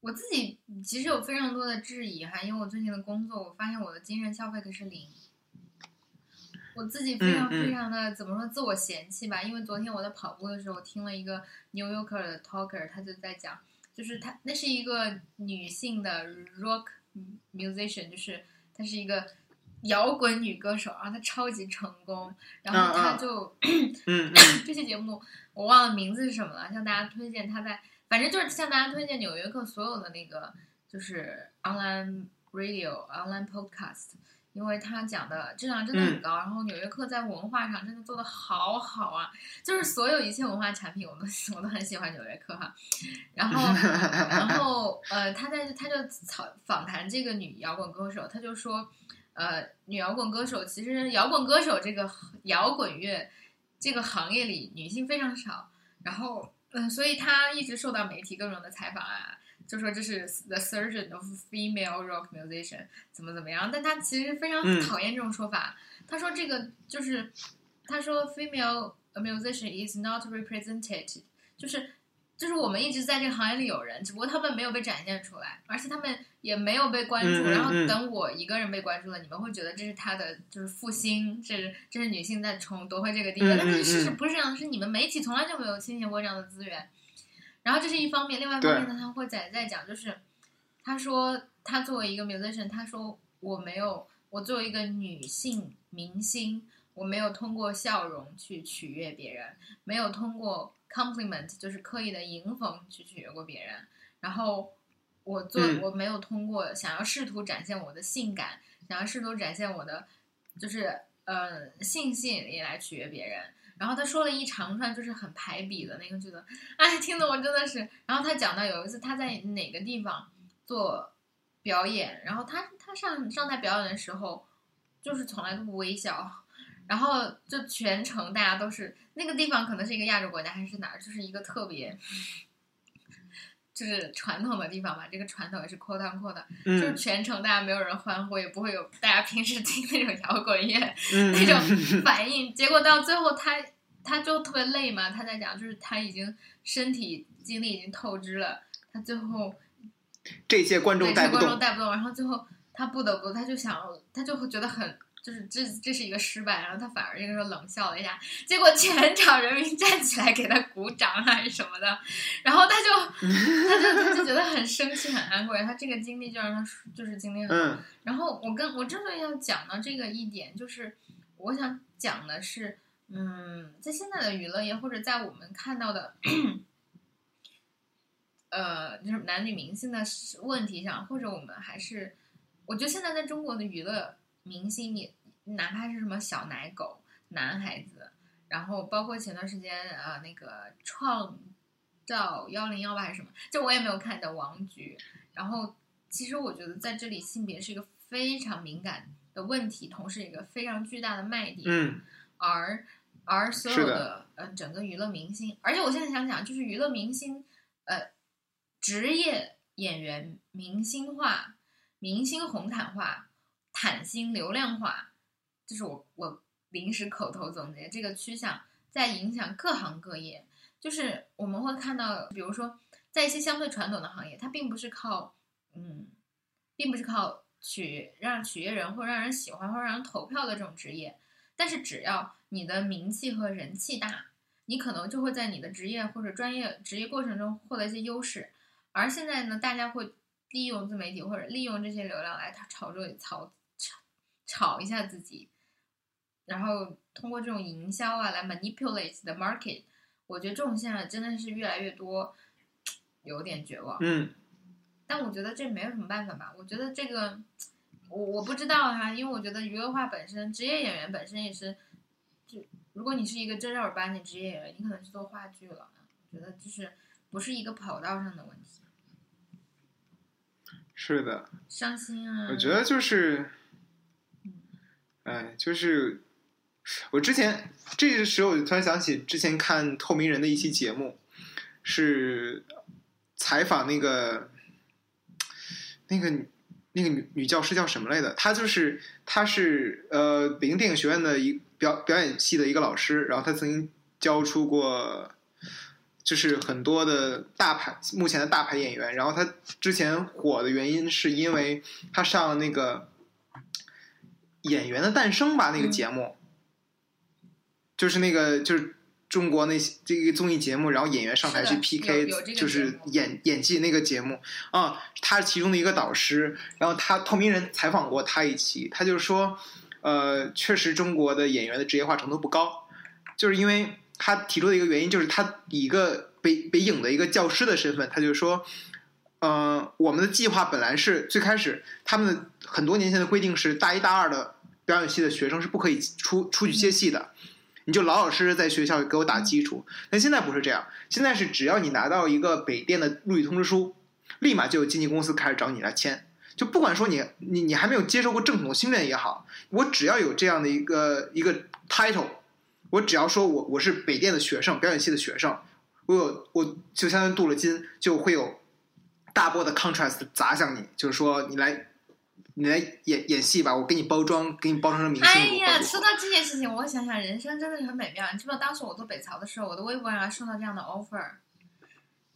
我自己其实有非常多的质疑哈，因为我最近的工作，我发现我的精神消费可是零。我自己非常非常的、怎么说自我嫌弃吧，因为昨天我在跑步的时候听了一个 New Yorker 的 talker，他就在讲，就是他那是一个女性的 rock musician，就是她是一个摇滚女歌手，然后她超级成功，然后她就 这期节目我忘了名字是什么了，向大家推荐她在，反正就是向大家推荐《纽约客》所有的那个就是 online radio、online podcast，因为她讲的质量真的很高，然后《纽约客》在文化上真的做的好好啊，就是所有一切文化产品我都我都很喜欢《纽约客》哈，然后然后呃，他在他就访访谈这个女摇滚歌手，他就说，呃，女摇滚歌手其实摇滚歌手这个摇滚乐。这个行业里女性非常少，然后嗯，所以她一直受到媒体各种的采访啊，就说这是 the surgeon of female rock musician 怎么怎么样，但她其实非常嗯讨厌这种说法。她说这个就是，她说 female musician is not represented，就是就是我们一直在这个行业里有人，只不过他们没有被展现出来，而且他们也没有被关注。嗯嗯然后嗯等我一个人被关注了，你们会觉得这是他的就是复兴，这是这是女性在重夺回这个地位。嗯但是事实嗯不是这样的，是你们媒体从来就没有倾斜过这样的资源。然后这是一方面，另外一方面呢，他会在在讲，就是他说他作为一个 musician，他说我没有，我作为一个女性明星，我没有通过笑容去取悦别人，没有通过 compliment 就是刻意的迎逢去取悦过别人，然后我做、嗯我没有通过想要试图展现我的性感，想要试图展现我的就是呃性吸引力来取悦别人。然后他说了一长串就是很排比的那个，句子哎，听得我真的是。然后他讲到有一次他在哪个地方做表演，然后他他上上台表演的时候，就是从来都不微笑，然后就全程大家都是那个地方可能是一个亚洲国家还是哪儿，就是一个特别就是传统的地方吧。这个传统也是 quote unquote 的，就是嗯全程大家没有人欢呼，也不会有大家平时听那种摇滚乐嗯那种反应。结果到最后他他就特别累嘛，他在讲就是他已经身体精力已经透支了，他最后这些观众对这观众带不动，带不动，然后最后他不得不他就想他就会觉得很就是这这是一个失败，然后他反而这个时候冷笑了一下，结果全场人民站起来给他鼓掌还是什么的，然后他就 他就他就觉得很生气很安慰，他这个经历就让他就是经历很，嗯然后我跟我之所以要讲到这个一点，就是我想讲的是，嗯，在现在的娱乐业或者在我们看到的。呃，就是男女明星的问题上，或者我们还是，我觉得现在在中国的娱乐明星也，哪怕是什么小奶狗、男孩子，然后包括前段时间呃那个创造幺零幺八还是什么，就我也没有看的王菊，然后其实我觉得在这里性别是一个非常敏感的问题，同时一个非常巨大的卖点，嗯而而所有是的呃整个娱乐明星，而且我现在想想，就是娱乐明星呃职业演员明星化、明星红毯化、坦心流量化，这是我我临时口头总结这个趋向在影响各行各业。就是我们会看到，比如说在一些相对传统的行业，它并不是靠嗯，并不是靠取让取悦人或让人喜欢或让人投票的这种职业，但是只要你的名气和人气大，你可能就会在你的职业或者专业职业过程中获得一些优势。而现在呢，大家会利用自媒体或者利用这些流量来炒作、炒炒炒一下自己，然后通过这种营销啊来 manipulate the market。我觉得这种现象真的是越来越多，有点绝望。嗯但我觉得这没有什么办法吧。我觉得这个，我我不知道哈、因为我觉得娱乐化本身，职业演员本身也是，就如果你是一个正儿八经职业演员，你可能去做话剧了。我觉得就是不是一个跑道上的问题，是的，伤心啊。我觉得就是，哎，就是我之前这个时候，我就突然想起之前看透明人的一期节目，是采访那个那个那个女女教师叫什么来的？她就是她是呃北京电影学院的一表表演系的一个老师，然后她曾经教出过。就是很多的大牌，目前的大牌演员，然后她之前火的原因是因为她上了那个《演员的诞生》吧，那个节目，就是那个就是中国那些这个综艺节目，然后演员上台去 PK，就是演演技那个节目。啊，他是其中的一个导师，然后他透明人采访过他一期，他就说，呃，确实中国的演员的职业化程度不高，就是因为他提出的一个原因，就是他以一个北北影的一个教师的身份，他就说，呃，我们的计划本来是最开始他们很多年前的规定是大一大二的表演系的学生是不可以出出去接戏的，你就老老实实在学校给我打基础。但现在不是这样，现在是只要你拿到一个北电的录取通知书，立马就有经纪公司开始找你来签。就不管说你你你还没有接受过正统的训练也好，我只要有这样的一个一个 title，我只要说我我是北电的学生，表演系的学生，我有我就相当于镀了金，就会有大波的 contrast 砸向你，就是说你来你来演演戏吧，我给你包装，给你包装成明星。哎呀，说到这件事情，我想想，人生真的是很美妙。你知不知道当时我做北曹的时候，我的微博上还收到这样的 offer，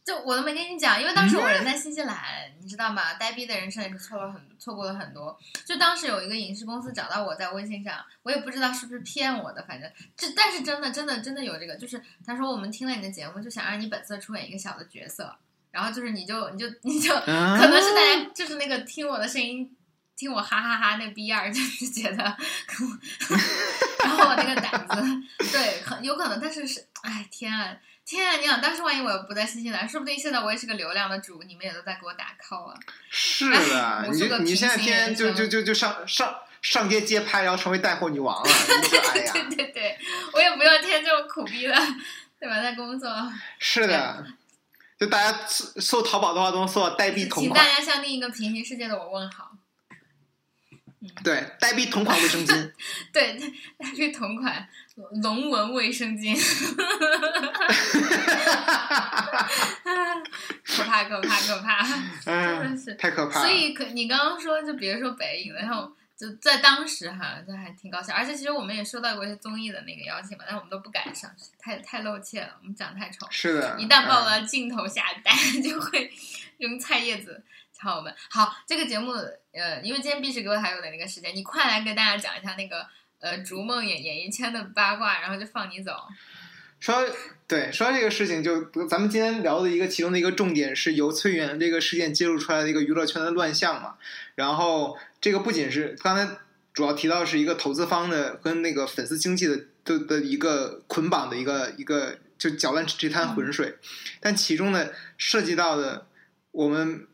就我都没跟你讲，因为当时我人在新西兰，你知道吗？呆逼的人生也是错了很错过了很多。就当时有一个影视公司找到我在微信上，我也不知道是不是骗我的，反正这但是真的真的真的有这个，就是他说我们听了你的节目，就想让你本色出演一个小的角色，然后就是你就你就你就啊可能是大家就是那个听我的声音，听我哈哈哈那逼样儿，就是觉得，然后我那个胆子，对，很有可能，但是是，哎天啊天啊！你想当时万一我不在新西兰，说不定现在我也是个流量的主，你们也都在给我打 call 啊。是的，你你现在天天就就就就上上上街街拍，然后成为带货女王了，对对对，我也不用天天这么苦逼了，对吧？在工作，是的，就大家搜搜淘宝的话，都能搜到代币同请大，家向另一个平行世界的我问好。对，代币同款卫生巾，对，呆逼同款 龙纹卫生巾，可怕可怕可怕，真的嗯，是。太可怕了。所以可你刚刚说，就比如说北影了，然后就在当时哈，这还挺搞笑。而且其实我们也收到过一些综艺的那个邀请嘛，但我们都不敢上去，太太露怯了，我们长得太丑。是的，一旦暴露嗯到镜头下，大家 就会用菜叶子敲我们。好，这个节目呃，因为今天毕师哥还有的那个时间，你快来给大家讲一下那个呃逐梦演演艺圈的八卦，然后就放你走。说对，说到这个事情，就咱们今天聊的一个其中的一个重点是由崔远这个事件揭露出来的一个娱乐圈的乱象嘛。然后这个不仅是刚才主要提到是一个投资方的跟那个粉丝经济的的的一个捆绑的一个一个就搅乱这滩浑水，但其中呢涉及到的我们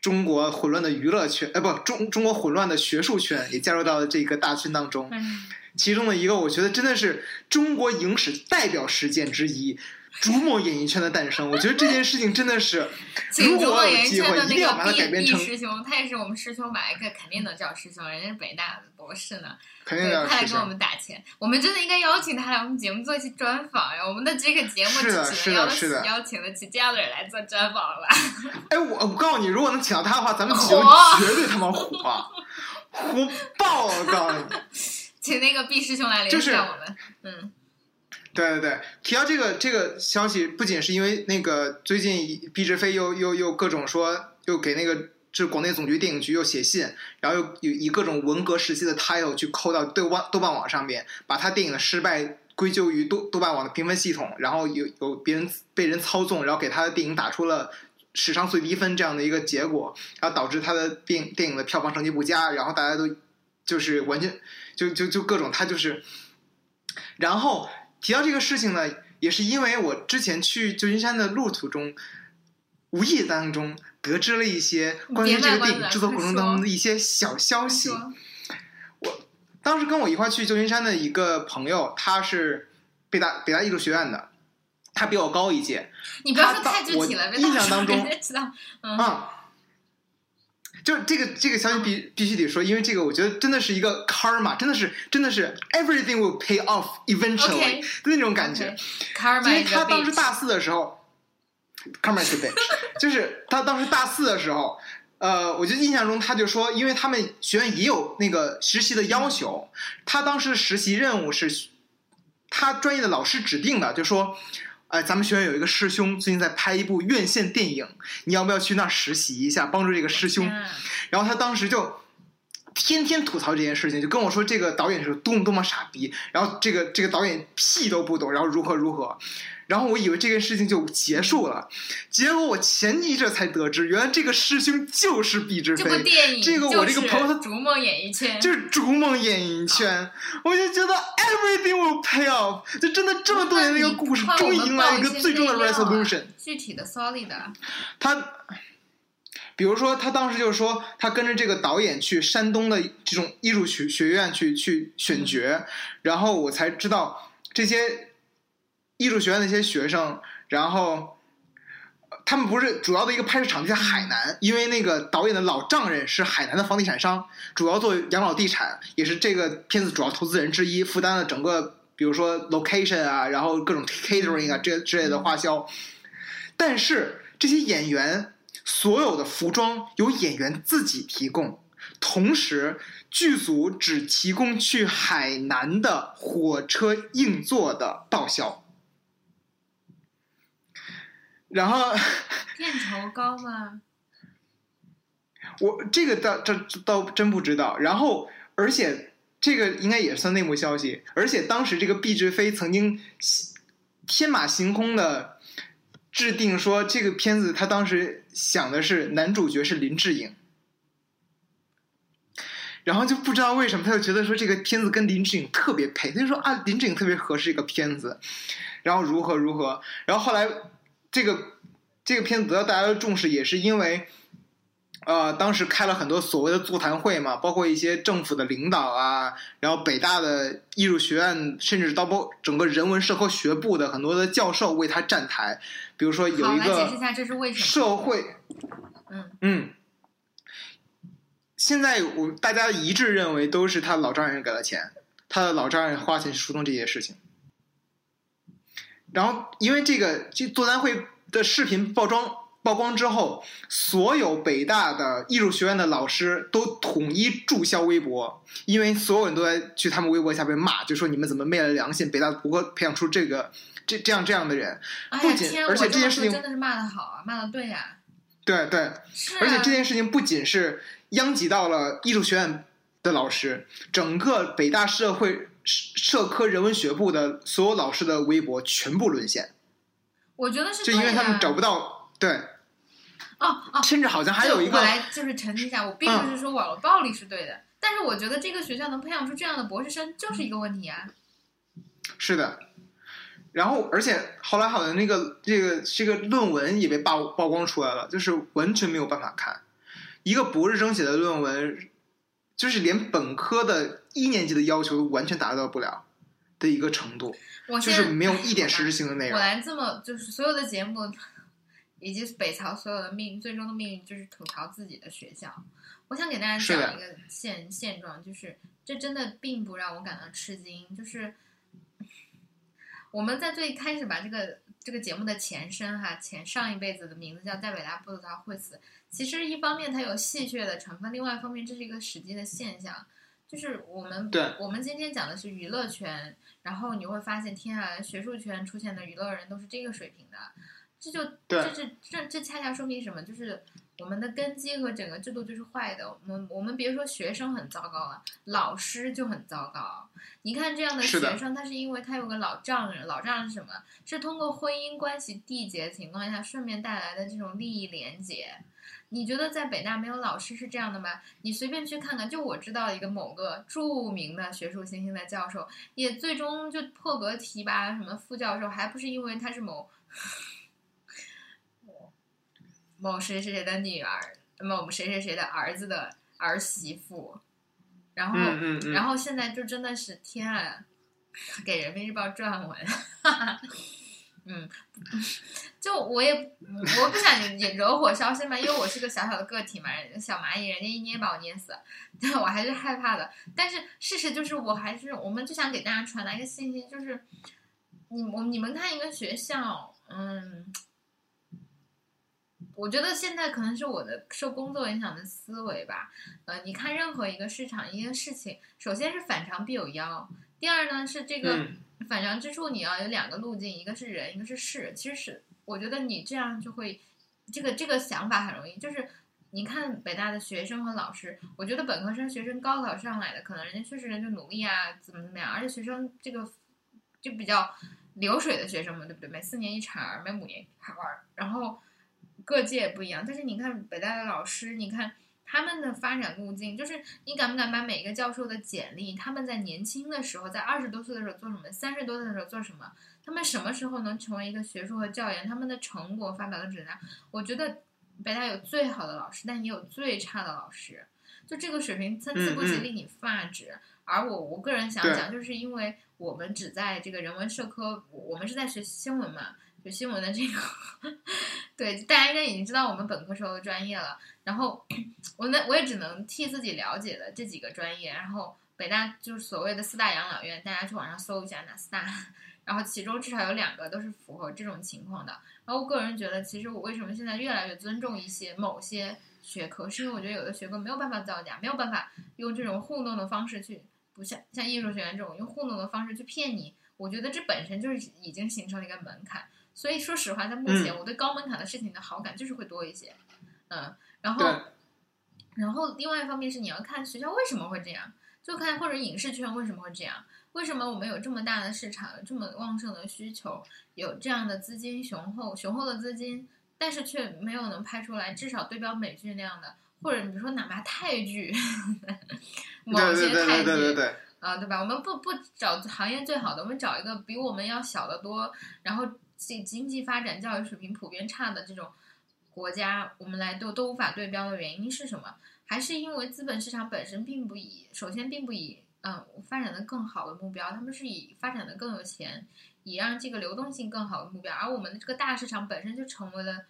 中国混乱的娱乐圈，哎不中中国混乱的学术圈也加入到了这个大圈当中。嗯，其中的一个，我觉得真的是中国影史代表事件之一——逐梦演艺圈的诞生。我觉得这件事情真的是，请逐如果梦演艺有机会，圈的那一定要把它改编成，毕师兄，他也是我们师兄吧？一个肯定能叫师兄，人家是北大的博士呢。肯定对，要是快来给我们打钱！我们真的应该邀请他来我们节目做一期专访呀！我们的这个节目是的只能邀是的是的邀请得起这样的人来做专访了吧？哎，我我告诉你，如果能请到他的话，咱们节目火绝对他妈火，啊 火爆了！我告诉你。请那个毕师兄来联就是系我们。嗯，对对对，提到这个这个消息，不仅是因为那个最近毕志飞又又又各种说，又给那个就是广电总局电影局又写信，然后又有以各种文革时期的 title 去扣到豆瓣豆瓣网上面，把他电影的失败归咎于豆豆瓣网的评分系统，然后有有别人被人操纵，然后给他的电影打出了。史上最低分这样的一个结果，然后导致他的电电影的票房成绩不佳，然后大家都就是完全就就就各种他就是，然后提到这个事情呢，也是因为我之前去旧金山的路途中，无意当中得知了一些关于这个电影制作过程当中的一些小消息。我当时跟我一块去旧金山的一个朋友，他是北大北大艺术学院的，他比我高一届你不要说太具体了，印象当中。嗯，啊。就这个这个消息必必须得说，因为这个我觉得真的是一个 karma，真的是真的是 everything will pay off eventually 的那种感觉。Karma 因为他当时大四的时候，Karma is a bitch，就是他当时大四的时候，呃，我就印象中他就说，因为他们学院也有那个实习的要求，他当时的实习任务是他专业的老师指定的，就说。哎，咱们学院有一个师兄最近在拍一部院线电影，你要不要去那儿实习一下，帮助这个师兄？啊然后他当时就天天吐槽这件事情，就跟我说这个导演是多么多么傻逼，然后这个这个导演屁都不懂，然后如何如何，然后我以为这件事情就结束了，结果我前一阵才得知，原来这个师兄就是毕志这部飞，电影这个我这个朋友他逐梦演艺圈，就是逐梦演艺圈，我就觉得 everything will pay off，就真的这么多年的一个故事，终于迎来了一个最终的 resolution。具体的 solid 的。他，比如说，他当时就说，他跟着这个导演去山东的这种艺术学学院去去选角，然后我才知道这些艺术学院的一些学生，然后他们不是主要的一个拍摄场地在海南，因为那个导演的老丈人是海南的房地产商，主要做养老地产，也是这个片子主要投资人之一，负担了整个。比如说 location 啊，然后各种 catering 啊，这之类的花销，但是这些演员所有的服装由演员自己提供，同时剧组只提供去海南的火车硬座的报销。然后 片酬高吗？我这个倒这倒真不知道。然后而且这个应该也算内幕消息，而且当时这个毕志飞曾经天马行空的制定说，这个片子他当时想的是男主角是林志颖，然后就不知道为什么他就觉得说这个片子跟林志颖特别配，他就说啊林志颖特别合适一个片子，然后如何如何，然后后来这个这个片子得到大家的重视，也是因为。呃，当时开了很多所谓的座谈会嘛，包括一些政府的领导啊，然后北大的艺术学院，甚至到包整个人文社科学部的很多的教授为他站台。比如说有，一个解释一下这是为什么？社会，嗯嗯，现在我大家一致认为都是他老丈人给了钱，他的老丈人花钱疏通这些事情。然后因为这个这座谈会的视频曝光曝光之后，所有北大的艺术学院的老师都统一注销微博，因为所有人都在去他们微博下边骂，就说你们怎么昧了良心，北大不会培养出这个这这样这样的人。哎不仅而且这件事情真的是骂的好啊，骂的对呀、对对，啊，而且这件事情不仅是殃及到了艺术学院的老师，整个北大社会社科人文学部的所有老师的微博全部沦陷，我觉得是就因为他们找不不到对，哦哦，甚至好像还有一个我来就是澄清一下，我并不是说网络暴力是对的，但是我觉得这个学校能培养出这样的博士生就是一个问题啊。是的，然后而且后来好像那个这个这个论文也被曝曝光出来了，就是完全没有办法看，一个博士生写的论文，就是连本科的一年级的要求都完全达到不了的一个程度，我就是没有一点实质性的内容。我来这么就是所有的节目，以及北朝所有的命，最终的命运就是吐槽自己的学校。我想给大家讲一个现现状，就是这真的并不让我感到吃惊，就是我们在最开始把这个这个节目的前身哈前上一辈子的名字叫在北大不吐槽会死，其实一方面它有戏谑的成分，另外一方面这是一个实际的现象，就是我们对我们今天讲的是娱乐圈，然后你会发现，天啊，学术圈出现的娱乐人都是这个水平的，这就这这是这这恰恰说明什么？就是我们的根基和整个制度就是坏的。我们我们别说学生很糟糕了，老师就很糟糕。你看这样的学生，他是因为他有个老丈人，老丈人是什么？是通过婚姻关系缔结的情况下，顺便带来的这种利益连结。你觉得在北大没有老师是这样的吗？你随便去看看，就我知道一个某个著名的学术新兴的教授，也最终就破格提拔什么副教授，还不是因为他是某某谁谁谁的女儿，某谁谁谁的儿子的儿媳妇，然后、嗯嗯嗯，然后现在就真的是天啊，给人民日报撰文，嗯，就我也我不想也惹火烧心嘛，因为我是个小小的个体嘛，小蚂蚁，人家一捏把我捏死，但我还是害怕的。但是事实就是，我还是我们就想给大家传达一个信息，就是你我你们看一个学校，嗯。我觉得现在可能是我的受工作影响的思维吧，呃，你看任何一个市场一个事情，首先是反常必有妖，第二呢是这个嗯。反常之处，你要有两个路径，一个是人，一个是事。其实是我觉得你这样就会，这个这个想法很容易，就是你看北大的学生和老师，我觉得本科生学生高考上来的，可能人家确实人就努力啊，怎么怎么样，而且学生这个就比较流水的学生嘛，对不对？每四年一茬儿，每五年一茬儿，然后各界也不一样。但是你看北大的老师，你看他们的发展路径，就是你敢不敢把每个教授的简历，他们在年轻的时候，在二十多岁的时候做什么，三十多岁的时候做什么，他们什么时候能成为一个学术和教研，他们的成果发表的质量，我觉得北大有最好的老师，但也有最差的老师，就这个水平参差不齐，令你发指。而我我个人想讲，就是因为我们只在这个人文社科，我我们是在学新闻嘛，学新闻的这个，对大家应该已经知道我们本科时候的专业了。然后我那，我也只能替自己了解的这几个专业。然后北大就是所谓的四大养老院，大家去网上搜一下哪四大。然后其中至少有两个都是符合这种情况的。然后我个人觉得，其实我为什么现在越来越尊重一些某些学科，是因为我觉得有的学科没有办法造假，没有办法用这种糊弄的方式去，不像像艺术学院这种用糊弄的方式去骗你。我觉得这本身就是已经形成了一个门槛。所以说实话，在目前，嗯我对高门槛的事情的好感就是会多一些。嗯，然后，然后另外一方面是你要看学校为什么会这样，就看或者影视圈为什么会这样。为什么我们有这么大的市场，有这么旺盛的需求，有这样的资金雄厚雄厚的资金，但是却没有能拍出来至少对标美剧那样的，或者你比如说哪怕泰剧，某些泰剧啊，对吧？我们不不找行业最好的，我们找一个比我们要小得多，然后经经济发展、教育水平普遍差的这种国家，我们来都都无法对标的原因是什么？还是因为资本市场本身并不以，首先并不以嗯发展的更好的目标，他们是以发展的更有钱，以让这个流动性更好的目标，而我们的这个大市场本身就成为了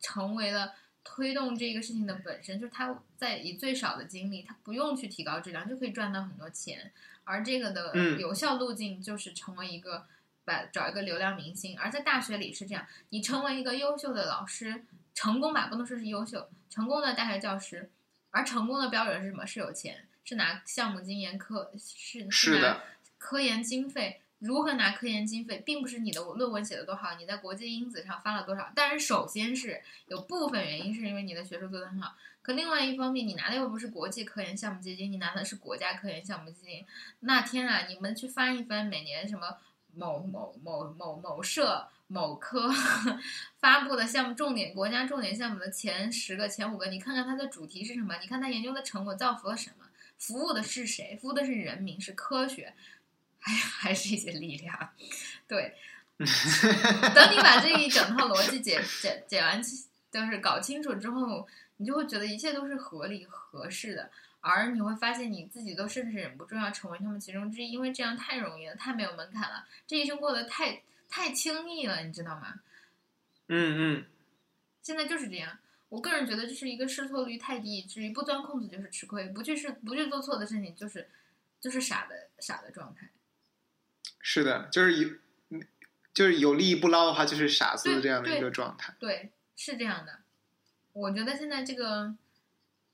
成为了。推动这个事情的本身就是它在以最少的精力，它不用去提高质量就可以赚到很多钱，而这个的嗯有效路径就是成为一个把找一个流量明星，而在大学里是这样，你成为一个优秀的老师，成功吧，不能说是优秀，成功的大学教师，而成功的标准是什么？是有钱，是拿项目经验科，是是的，科研经费。如何拿科研经费，并不是你的论文写的多好，你在国际因子上发了多少。但是首先是有部分原因是因为你的学术做得很好，可另外一方面，你拿的又不是国际科研项目基金，你拿的是国家科研项目基金。那天啊，你们去翻一翻每年什么某某某某某社某科 发布的项目重点、国家重点项目的前十个、前五个，你看看它的主题是什么？你看它研究的成果造福了什么？服务的是谁？服务的是人民，是科学。还还是一些力量，对。等你把这一整套逻辑解解解完，就是搞清楚之后，你就会觉得一切都是合理合适的，而你会发现你自己都甚至忍不住要成为他们其中之一，因为这样太容易了，太没有门槛了，这一生过得太太轻易了，你知道吗？嗯嗯，现在就是这样。我个人觉得这是一个试错率太低，以至于不钻空子就是吃亏，不去试不去做错的事情就是就是傻的傻的状态。是的，就是有，就是有利益不捞的话，就是傻子这样的一个状态。对，是这样的。我觉得现在这个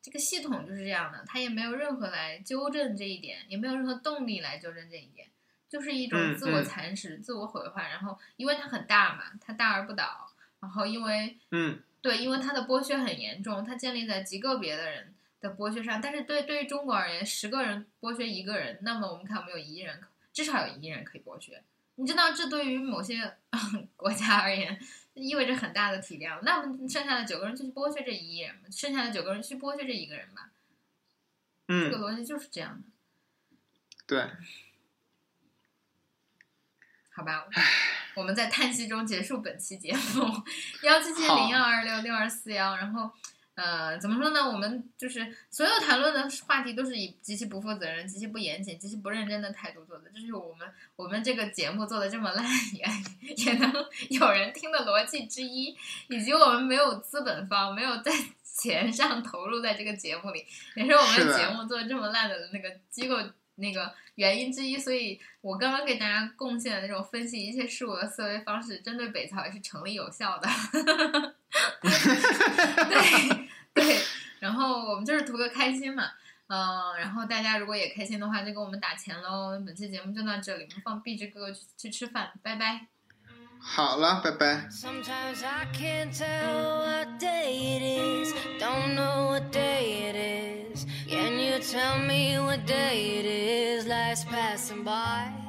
这个系统就是这样的，它也没有任何来纠正这一点，也没有任何动力来纠正这一点，就是一种自我蚕食、自我毁坏。然后，因为它很大嘛，它大而不倒。然后，因为嗯，对，因为它的剥削很严重，它建立在极个别的人的剥削上。但是，对对于中国而言，十个人剥削一个人，那么我们看，我们有一亿人。至少有一亿人可以剥削，你知道这对于某些 国家而言意味着很大的体量。那么剩下的九个人就去剥削这一人，剩下的九个人去剥削这一个人吧。嗯，这个逻辑就是这样的。对，好吧，我们在叹息中结束本期节目。幺七七零幺二六六二四幺，然后。呃，怎么说呢？我们就是所有谈论的话题都是以极其不负责任、极其不严谨、极其不认真的态度做的。这是我们我们这个节目做的这么烂也也能有人听的逻辑之一，以及我们没有资本方没有在钱上投入在这个节目里，也是我们节目做的这么烂的那个机构那个原因之一。所以我刚刚给大家贡献的那种分析一切事物的思维方式，针对北曹也是成立有效的。对。对，然后我们就是图个开心嘛，嗯，然后大家如果也开心的话，就给我们打钱喽。本期节目就到这里，我们放壁纸哥哥去去吃饭，拜拜。好了，拜拜。Can you tell me what day it is? Last passing by.